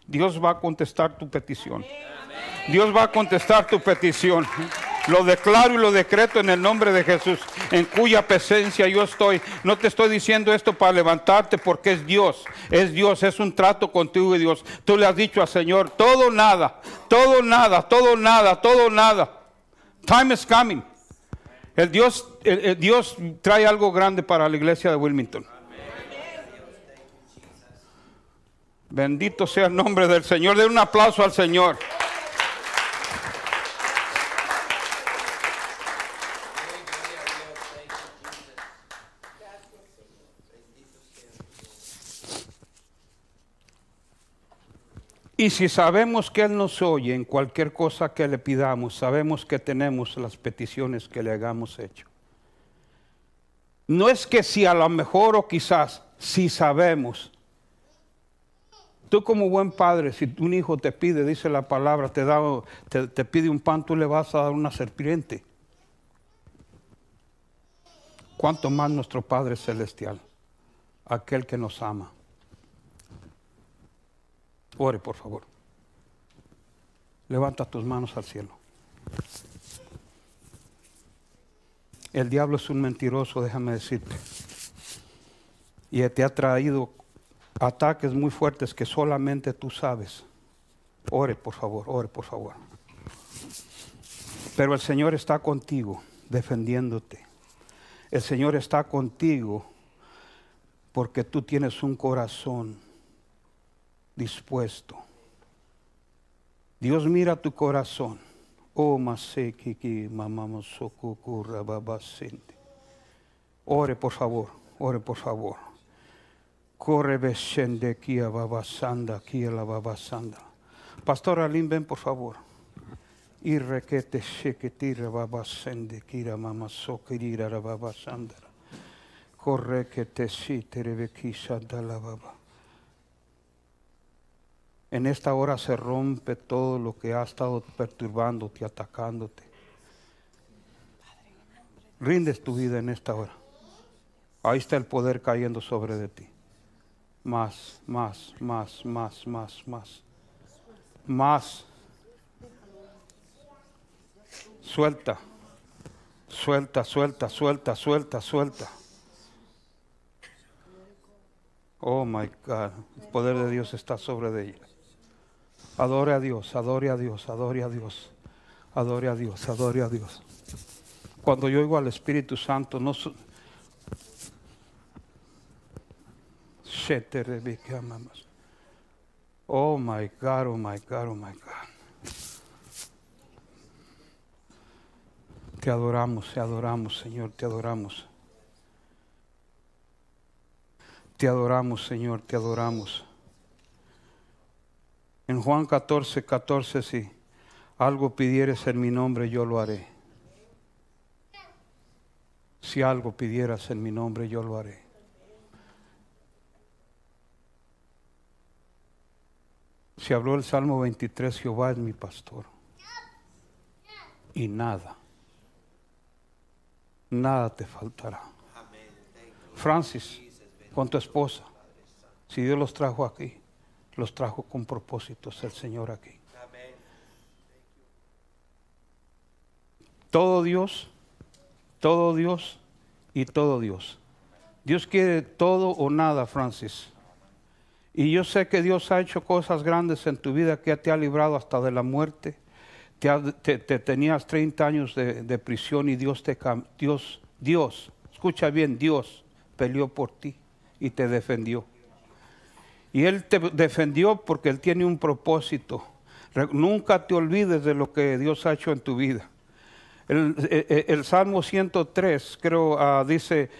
Dios va a contestar tu petición. Dios va a contestar tu petición. Lo declaro y lo decreto en el nombre de Jesús, en cuya presencia yo estoy. No te estoy diciendo esto para levantarte porque es Dios, es Dios, es un trato contigo y Dios. Tú le has dicho al Señor, todo nada, todo nada, todo nada, todo nada. Time is coming. El Dios, el Dios trae algo grande para la iglesia de Wilmington. Bendito sea el nombre del Señor. Den un aplauso al Señor. Y si sabemos que Él nos oye en cualquier cosa que le pidamos, sabemos que tenemos las peticiones que le hagamos hecho. No es que si a lo mejor o quizás, si sabemos, Tú como buen padre, si un hijo te pide, dice la palabra, te, da, te, pide un pan, tú le vas a dar una serpiente. ¿Cuánto más nuestro Padre Celestial, aquel que nos ama? Ore, por favor. Levanta tus manos al cielo. El diablo es un mentiroso, déjame decirte. Y te ha traído ataques muy fuertes que solamente tú sabes. Ore, por favor, ore, por favor. Pero el Señor está contigo, defendiéndote. El Señor está contigo porque tú tienes un corazón dispuesto. Dios mira tu corazón. Oh, Ore, por favor, ore, por favor. Corre besende kia babasanda, kia la babasanda. Pastor Alim, ven por favor. Y requete sheketira baba sende kira mama sokirira baba sandara. Corre que te si terebekisha dala baba. En esta hora se rompe todo lo que ha estado perturbándote, atacándote. Rindes tu vida en esta hora. Ahí está el poder cayendo sobre de ti. Más, más, más, más, más, más. Más. Suelta. Suelta, suelta, suelta, suelta, suelta. Oh my God. El poder de Dios está sobre de ella. Adore a Dios, adore a Dios, adore a Dios. Adore a Dios, adore a Dios. Cuando yo oigo al Espíritu Santo, no. Oh my God, oh my God, oh my God. Te adoramos, te adoramos, Señor, te adoramos. Te adoramos, Señor, te adoramos. En Juan 14, 14, si algo pidieres en mi nombre, yo lo haré. Si algo pidieras en mi nombre, yo lo haré. Si habló el Salmo 23, Jehová es mi pastor. Y nada, nada te faltará. Francis, con tu esposa, si Dios los trajo aquí, los trajo con propósitos el Señor aquí. Todo Dios, todo Dios y todo Dios. Dios quiere todo o nada, Francis. Y yo sé que Dios ha hecho cosas grandes en tu vida, que te ha librado hasta de la muerte. Te, te- te tenías 30 años de, de prisión y Dios te Dios, Dios, escucha bien, Dios peleó por ti y te defendió. Y Él te defendió porque Él tiene un propósito. Nunca te olvides de lo que Dios ha hecho en tu vida. El, eh, eh, Salmo 103, creo, ah, dice,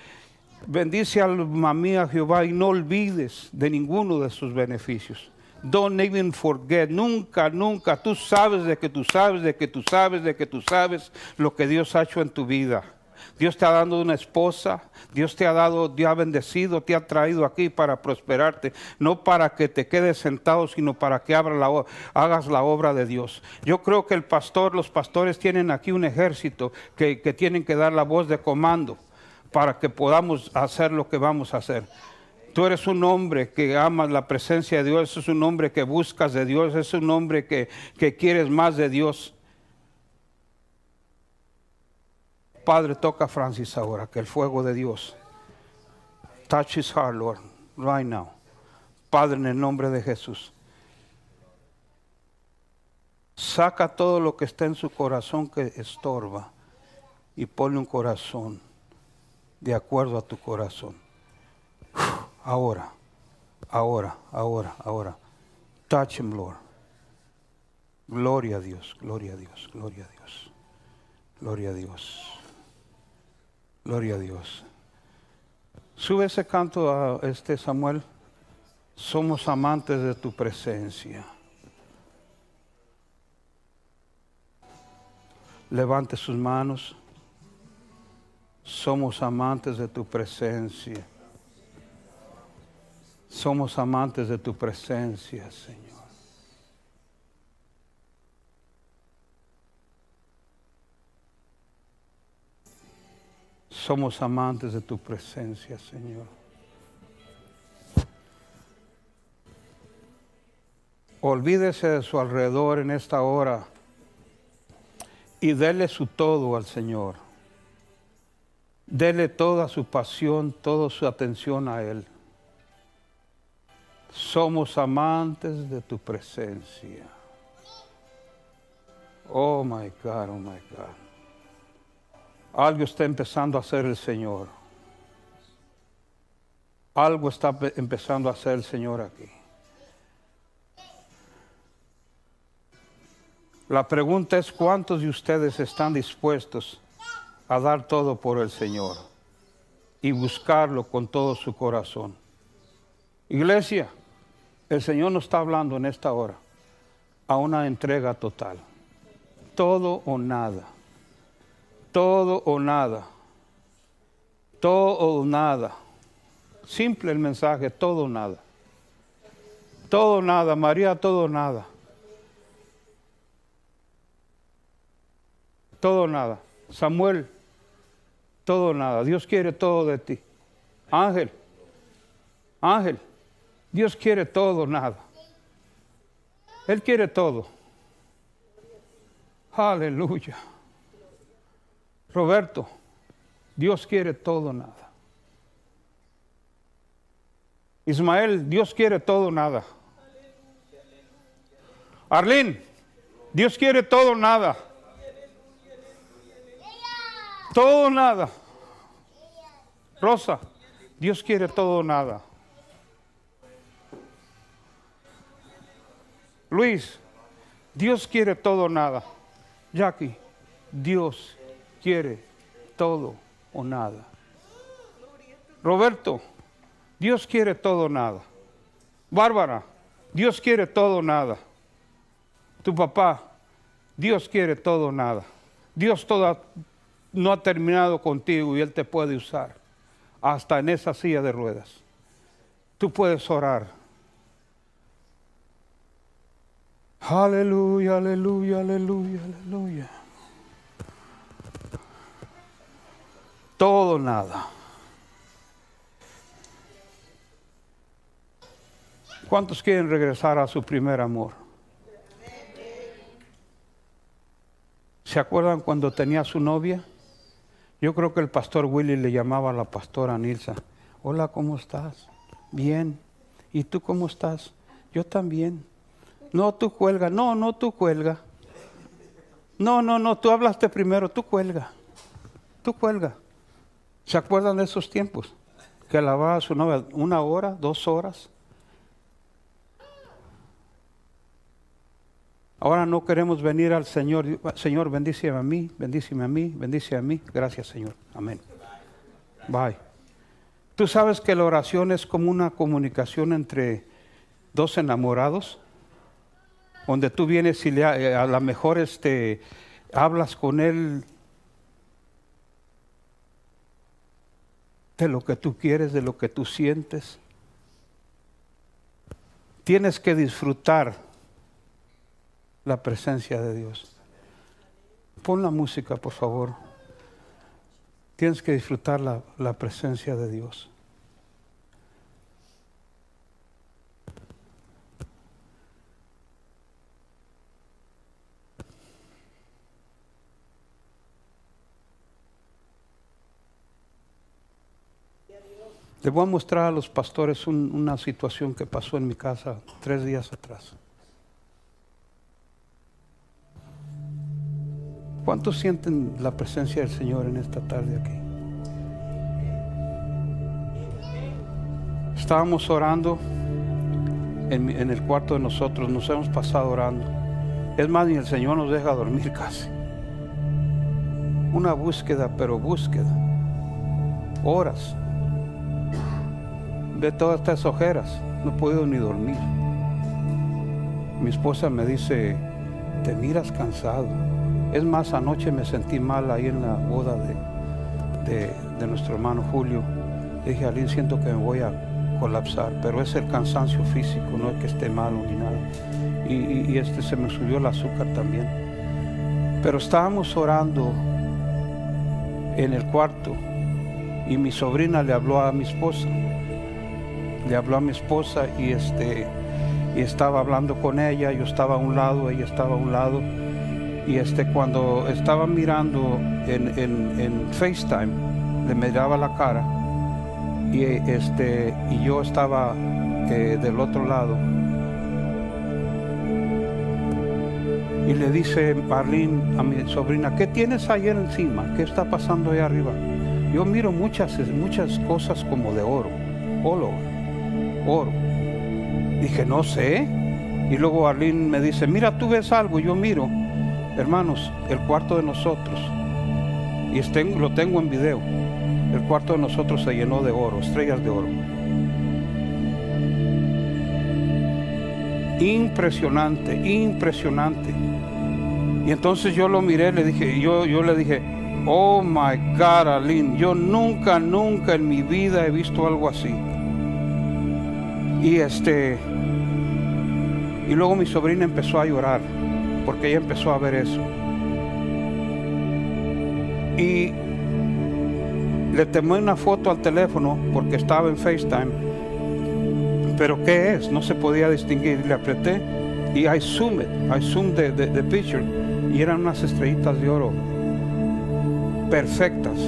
bendice alma mía Jehová y no olvides de ninguno de sus beneficios. Don't even forget, nunca, nunca. Tú sabes de que tú sabes, de que tú sabes, de que tú sabes lo que Dios ha hecho en tu vida. Dios te ha dado una esposa, Dios te ha dado, Dios ha bendecido, te ha traído aquí para prosperarte, no para que te quedes sentado, sino para que la, hagas la obra de Dios. Yo creo que el pastor, los pastores tienen aquí un ejército que, que tienen que dar la voz de comando para que podamos hacer lo que vamos a hacer. Tú eres un hombre que amas la presencia de Dios, es un hombre que buscas de Dios, es un hombre que, que quieres más de Dios. Padre, toca a Francis ahora, que el fuego de Dios touch his heart, Lord, right now. Padre, en el nombre de Jesús. Saca todo lo que está en su corazón que estorba y ponle un corazón de acuerdo a tu corazón. Ahora, ahora, ahora, ahora. Touch him, Lord. Gloria a Dios, gloria a Dios, gloria a Dios. Gloria a Dios. Gloria a Dios. Sube ese canto a este Samuel. Somos amantes de tu presencia. Levante sus manos. Somos amantes de tu presencia. Somos amantes de tu presencia, Señor. Somos amantes de tu presencia, Señor. Olvídese de su alrededor en esta hora y dele su todo al Señor. Dele toda su pasión, toda su atención a Él. Somos amantes de tu presencia. Oh my God, oh my God. Algo está empezando a hacer el Señor. Algo está pe- empezando a hacer el Señor aquí. La pregunta es cuántos de ustedes están dispuestos a dar todo por el Señor y buscarlo con todo su corazón. Iglesia, el Señor nos está hablando en esta hora a una entrega total. todo o nada. Todo o nada. Todo o nada. Simple el mensaje, todo o nada. Todo o nada, María, todo o nada. Todo o nada. Samuel, todo o nada. Dios quiere todo de ti. Ángel, Ángel, Dios quiere todo o nada. Él quiere todo. Aleluya. Roberto, Dios quiere todo nada. Ismael, Dios quiere todo nada. Arlín, Dios quiere todo nada. Todo nada. Rosa, Dios quiere todo nada. Luis, Dios quiere todo nada. Jackie, Dios quiere todo o nada. Roberto, Dios quiere todo o nada. Bárbara, Dios quiere todo o nada. Tu papá, Dios quiere todo o nada. Dios toda, no ha terminado contigo y Él te puede usar hasta en esa silla de ruedas. Tú puedes orar. Aleluya, aleluya, aleluya, aleluya. Todo nada. ¿Cuántos quieren regresar a su primer amor? ¿Se acuerdan cuando tenía su novia? Yo creo que el pastor Willy le llamaba a la pastora Nilsa. Hola, ¿cómo estás? Bien. ¿Y tú cómo estás? Yo también. No, tú cuelga. No, no, tú cuelga. No, no, no, tú hablaste primero, tú cuelga. Tú cuelga. ¿Se acuerdan de esos tiempos? Que lavaba a su novia una hora, dos horas. Ahora no queremos venir al Señor. Señor, bendíceme a mí, bendíceme a mí, bendíceme a mí. Gracias, Señor. Amén. Bye. Tú sabes que la oración es como una comunicación entre dos enamorados, donde tú vienes y le, eh, a lo mejor este, hablas con él de lo que tú quieres, de lo que tú sientes. Tienes que disfrutar la presencia de Dios. Pon la música, por favor. Tienes que disfrutar la, la presencia de Dios. Les voy a mostrar a los pastores un- una situación que pasó en mi casa tres días atrás. ¿Cuántos sienten la presencia del Señor en esta tarde aquí? Estábamos orando en, en el cuarto de nosotros, nos hemos pasado orando. Es más, ni el Señor nos deja dormir casi. Una búsqueda, pero búsqueda. Horas. Ve todas estas ojeras, no podido ni dormir. Mi esposa me dice, te miras cansado. Es más, anoche me sentí mal ahí en la boda de, de- nuestro hermano Julio. Le dije, Aline, siento que me voy a colapsar, pero es el cansancio físico, no es que esté malo ni nada. Y este se me subió el azúcar también. Pero estábamos orando en el cuarto y mi sobrina le habló a mi esposa le habló a mi esposa y este y estaba hablando con ella, yo estaba a un lado, ella estaba a un lado y este cuando estaba mirando en, en- en FaceTime le miraba la cara y este y yo estaba eh, del otro lado y le dice Marlene a mi sobrina ¿qué tienes ahí encima? ¿qué está pasando ahí arriba? yo miro muchas muchas cosas como de oro oro oro. Dije, no sé. Y luego Arlene me dice, mira, tú ves algo. Y yo miro, hermanos, el cuarto de nosotros, y lo tengo en video, el cuarto de nosotros se llenó de oro, estrellas de oro. Impresionante, impresionante. Y entonces yo lo miré, le dije, yo, yo le dije, oh my God, Aline, yo nunca, nunca en mi vida he visto algo así. Y este, y luego mi sobrina empezó a llorar, porque ella empezó a ver eso. Y le tomé una foto al teléfono porque estaba en FaceTime. Pero ¿qué es? No se podía distinguir. Le apreté y I zoom it. I zoom the, the, the picture. Y eran unas estrellitas de oro perfectas.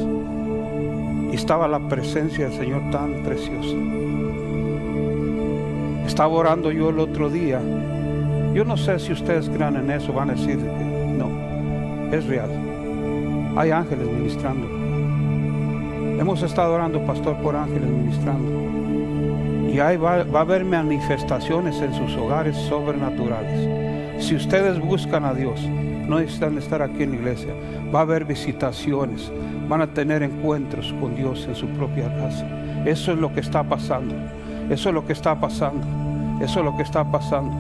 Y estaba la presencia del Señor tan preciosa. Estaba orando yo el otro día. Yo no sé si ustedes crean en eso, van a decir que no, es real. Hay ángeles ministrando. Hemos estado orando, pastor, por ángeles ministrando. Y ahí va, a haber manifestaciones en sus hogares sobrenaturales. Si ustedes buscan a Dios, no necesitan estar aquí en la iglesia. Va a haber visitaciones, van a tener encuentros con Dios en su propia casa. Eso es lo que está pasando. Eso es lo que está pasando. Eso es lo que está pasando.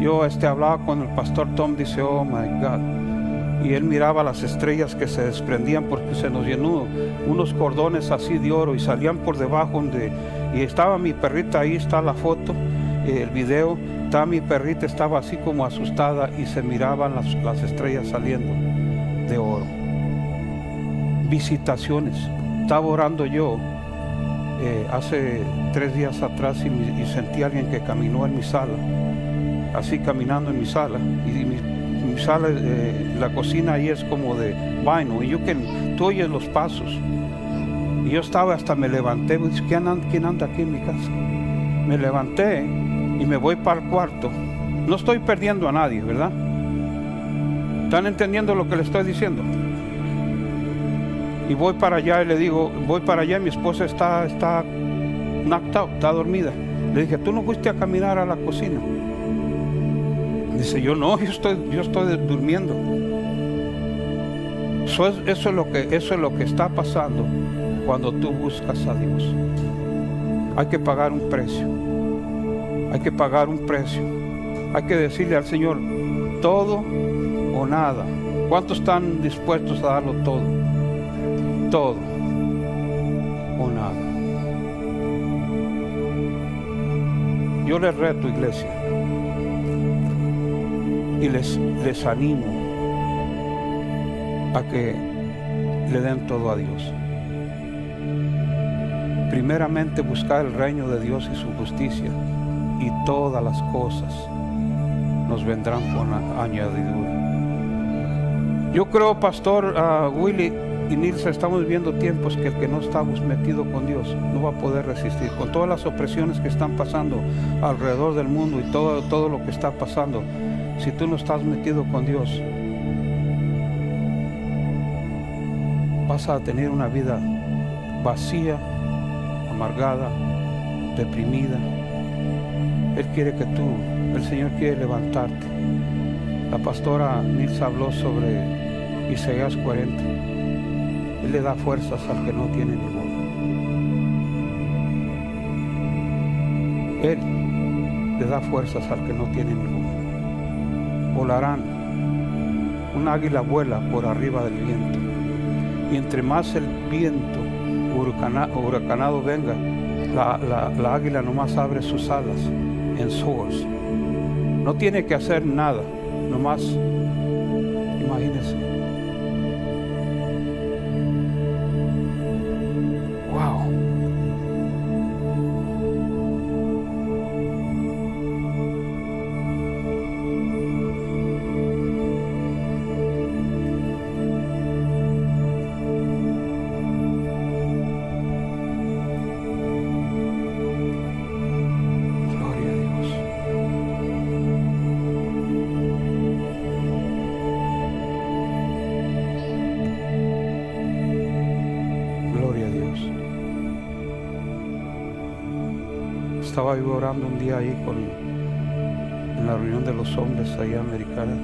Yo este, hablaba con el pastor Tom, dice, oh my God. Y él miraba las estrellas que se desprendían porque se nos llenó unos cordones así de oro y salían por debajo donde... Y estaba mi perrita, ahí está la foto, el video. Estaba mi perrita, estaba así como asustada y se miraban las, las estrellas saliendo de oro. Visitaciones. Estaba orando yo eh, hace tres días atrás y, sentí a alguien que caminó en mi sala, así caminando en mi sala. Y mi, sala, eh, la cocina ahí es como de vaino. Y yo que tú oyes los pasos. Y yo estaba hasta me levanté, dije, ¿quién anda, ¿quién anda aquí en mi casa? Me levanté y me voy para el cuarto. No estoy perdiendo a nadie, ¿verdad? ¿Están entendiendo lo que le estoy diciendo? Y voy para allá y le digo, voy para allá, mi esposa está, está knocked está dormida. Le dije, ¿tú no fuiste a caminar a la cocina? Dice, yo no, yo estoy, yo estoy durmiendo. Eso es, eso es, lo que, eso es lo que está pasando cuando tú buscas a Dios. Hay que pagar un precio. Hay que pagar un precio. Hay que decirle al Señor, todo o nada. ¿Cuántos están dispuestos a darlo todo? Todo o nada. Yo les reto, iglesia, y les, les animo a que le den todo a Dios. Primeramente buscar el reino de Dios y su justicia y todas las cosas nos vendrán con añadidura. Yo creo, Pastor uh, Willy y Nilsa, estamos viviendo tiempos que el que no estamos metido con Dios no va a poder resistir. Con todas las opresiones que están pasando alrededor del mundo y todo, todo lo que está pasando, si tú no estás metido con Dios, vas a tener una vida vacía, amargada, deprimida. Él quiere que tú, el Señor quiere levantarte. La pastora Nilsa habló sobre Isaías 40. Él le da fuerzas al que no tiene ninguno. Él le da fuerzas al que no tiene ninguno. Volarán. Un águila vuela por arriba del viento. Y entre más el viento huracana, huracanado venga, la, la, la, águila nomás abre sus alas en soars. No tiene que hacer nada, nomás orando un día ahí con, en la reunión de los hombres allá americana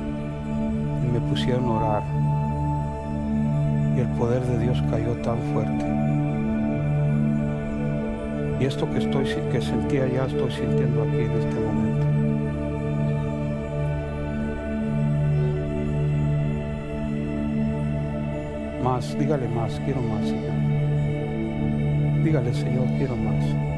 y me pusieron a orar. Y el poder de Dios cayó tan fuerte. Y esto que estoy que sentía ya estoy sintiendo aquí en este momento. Más, dígale más, quiero más, Señor. Dígale, Señor. Quiero más.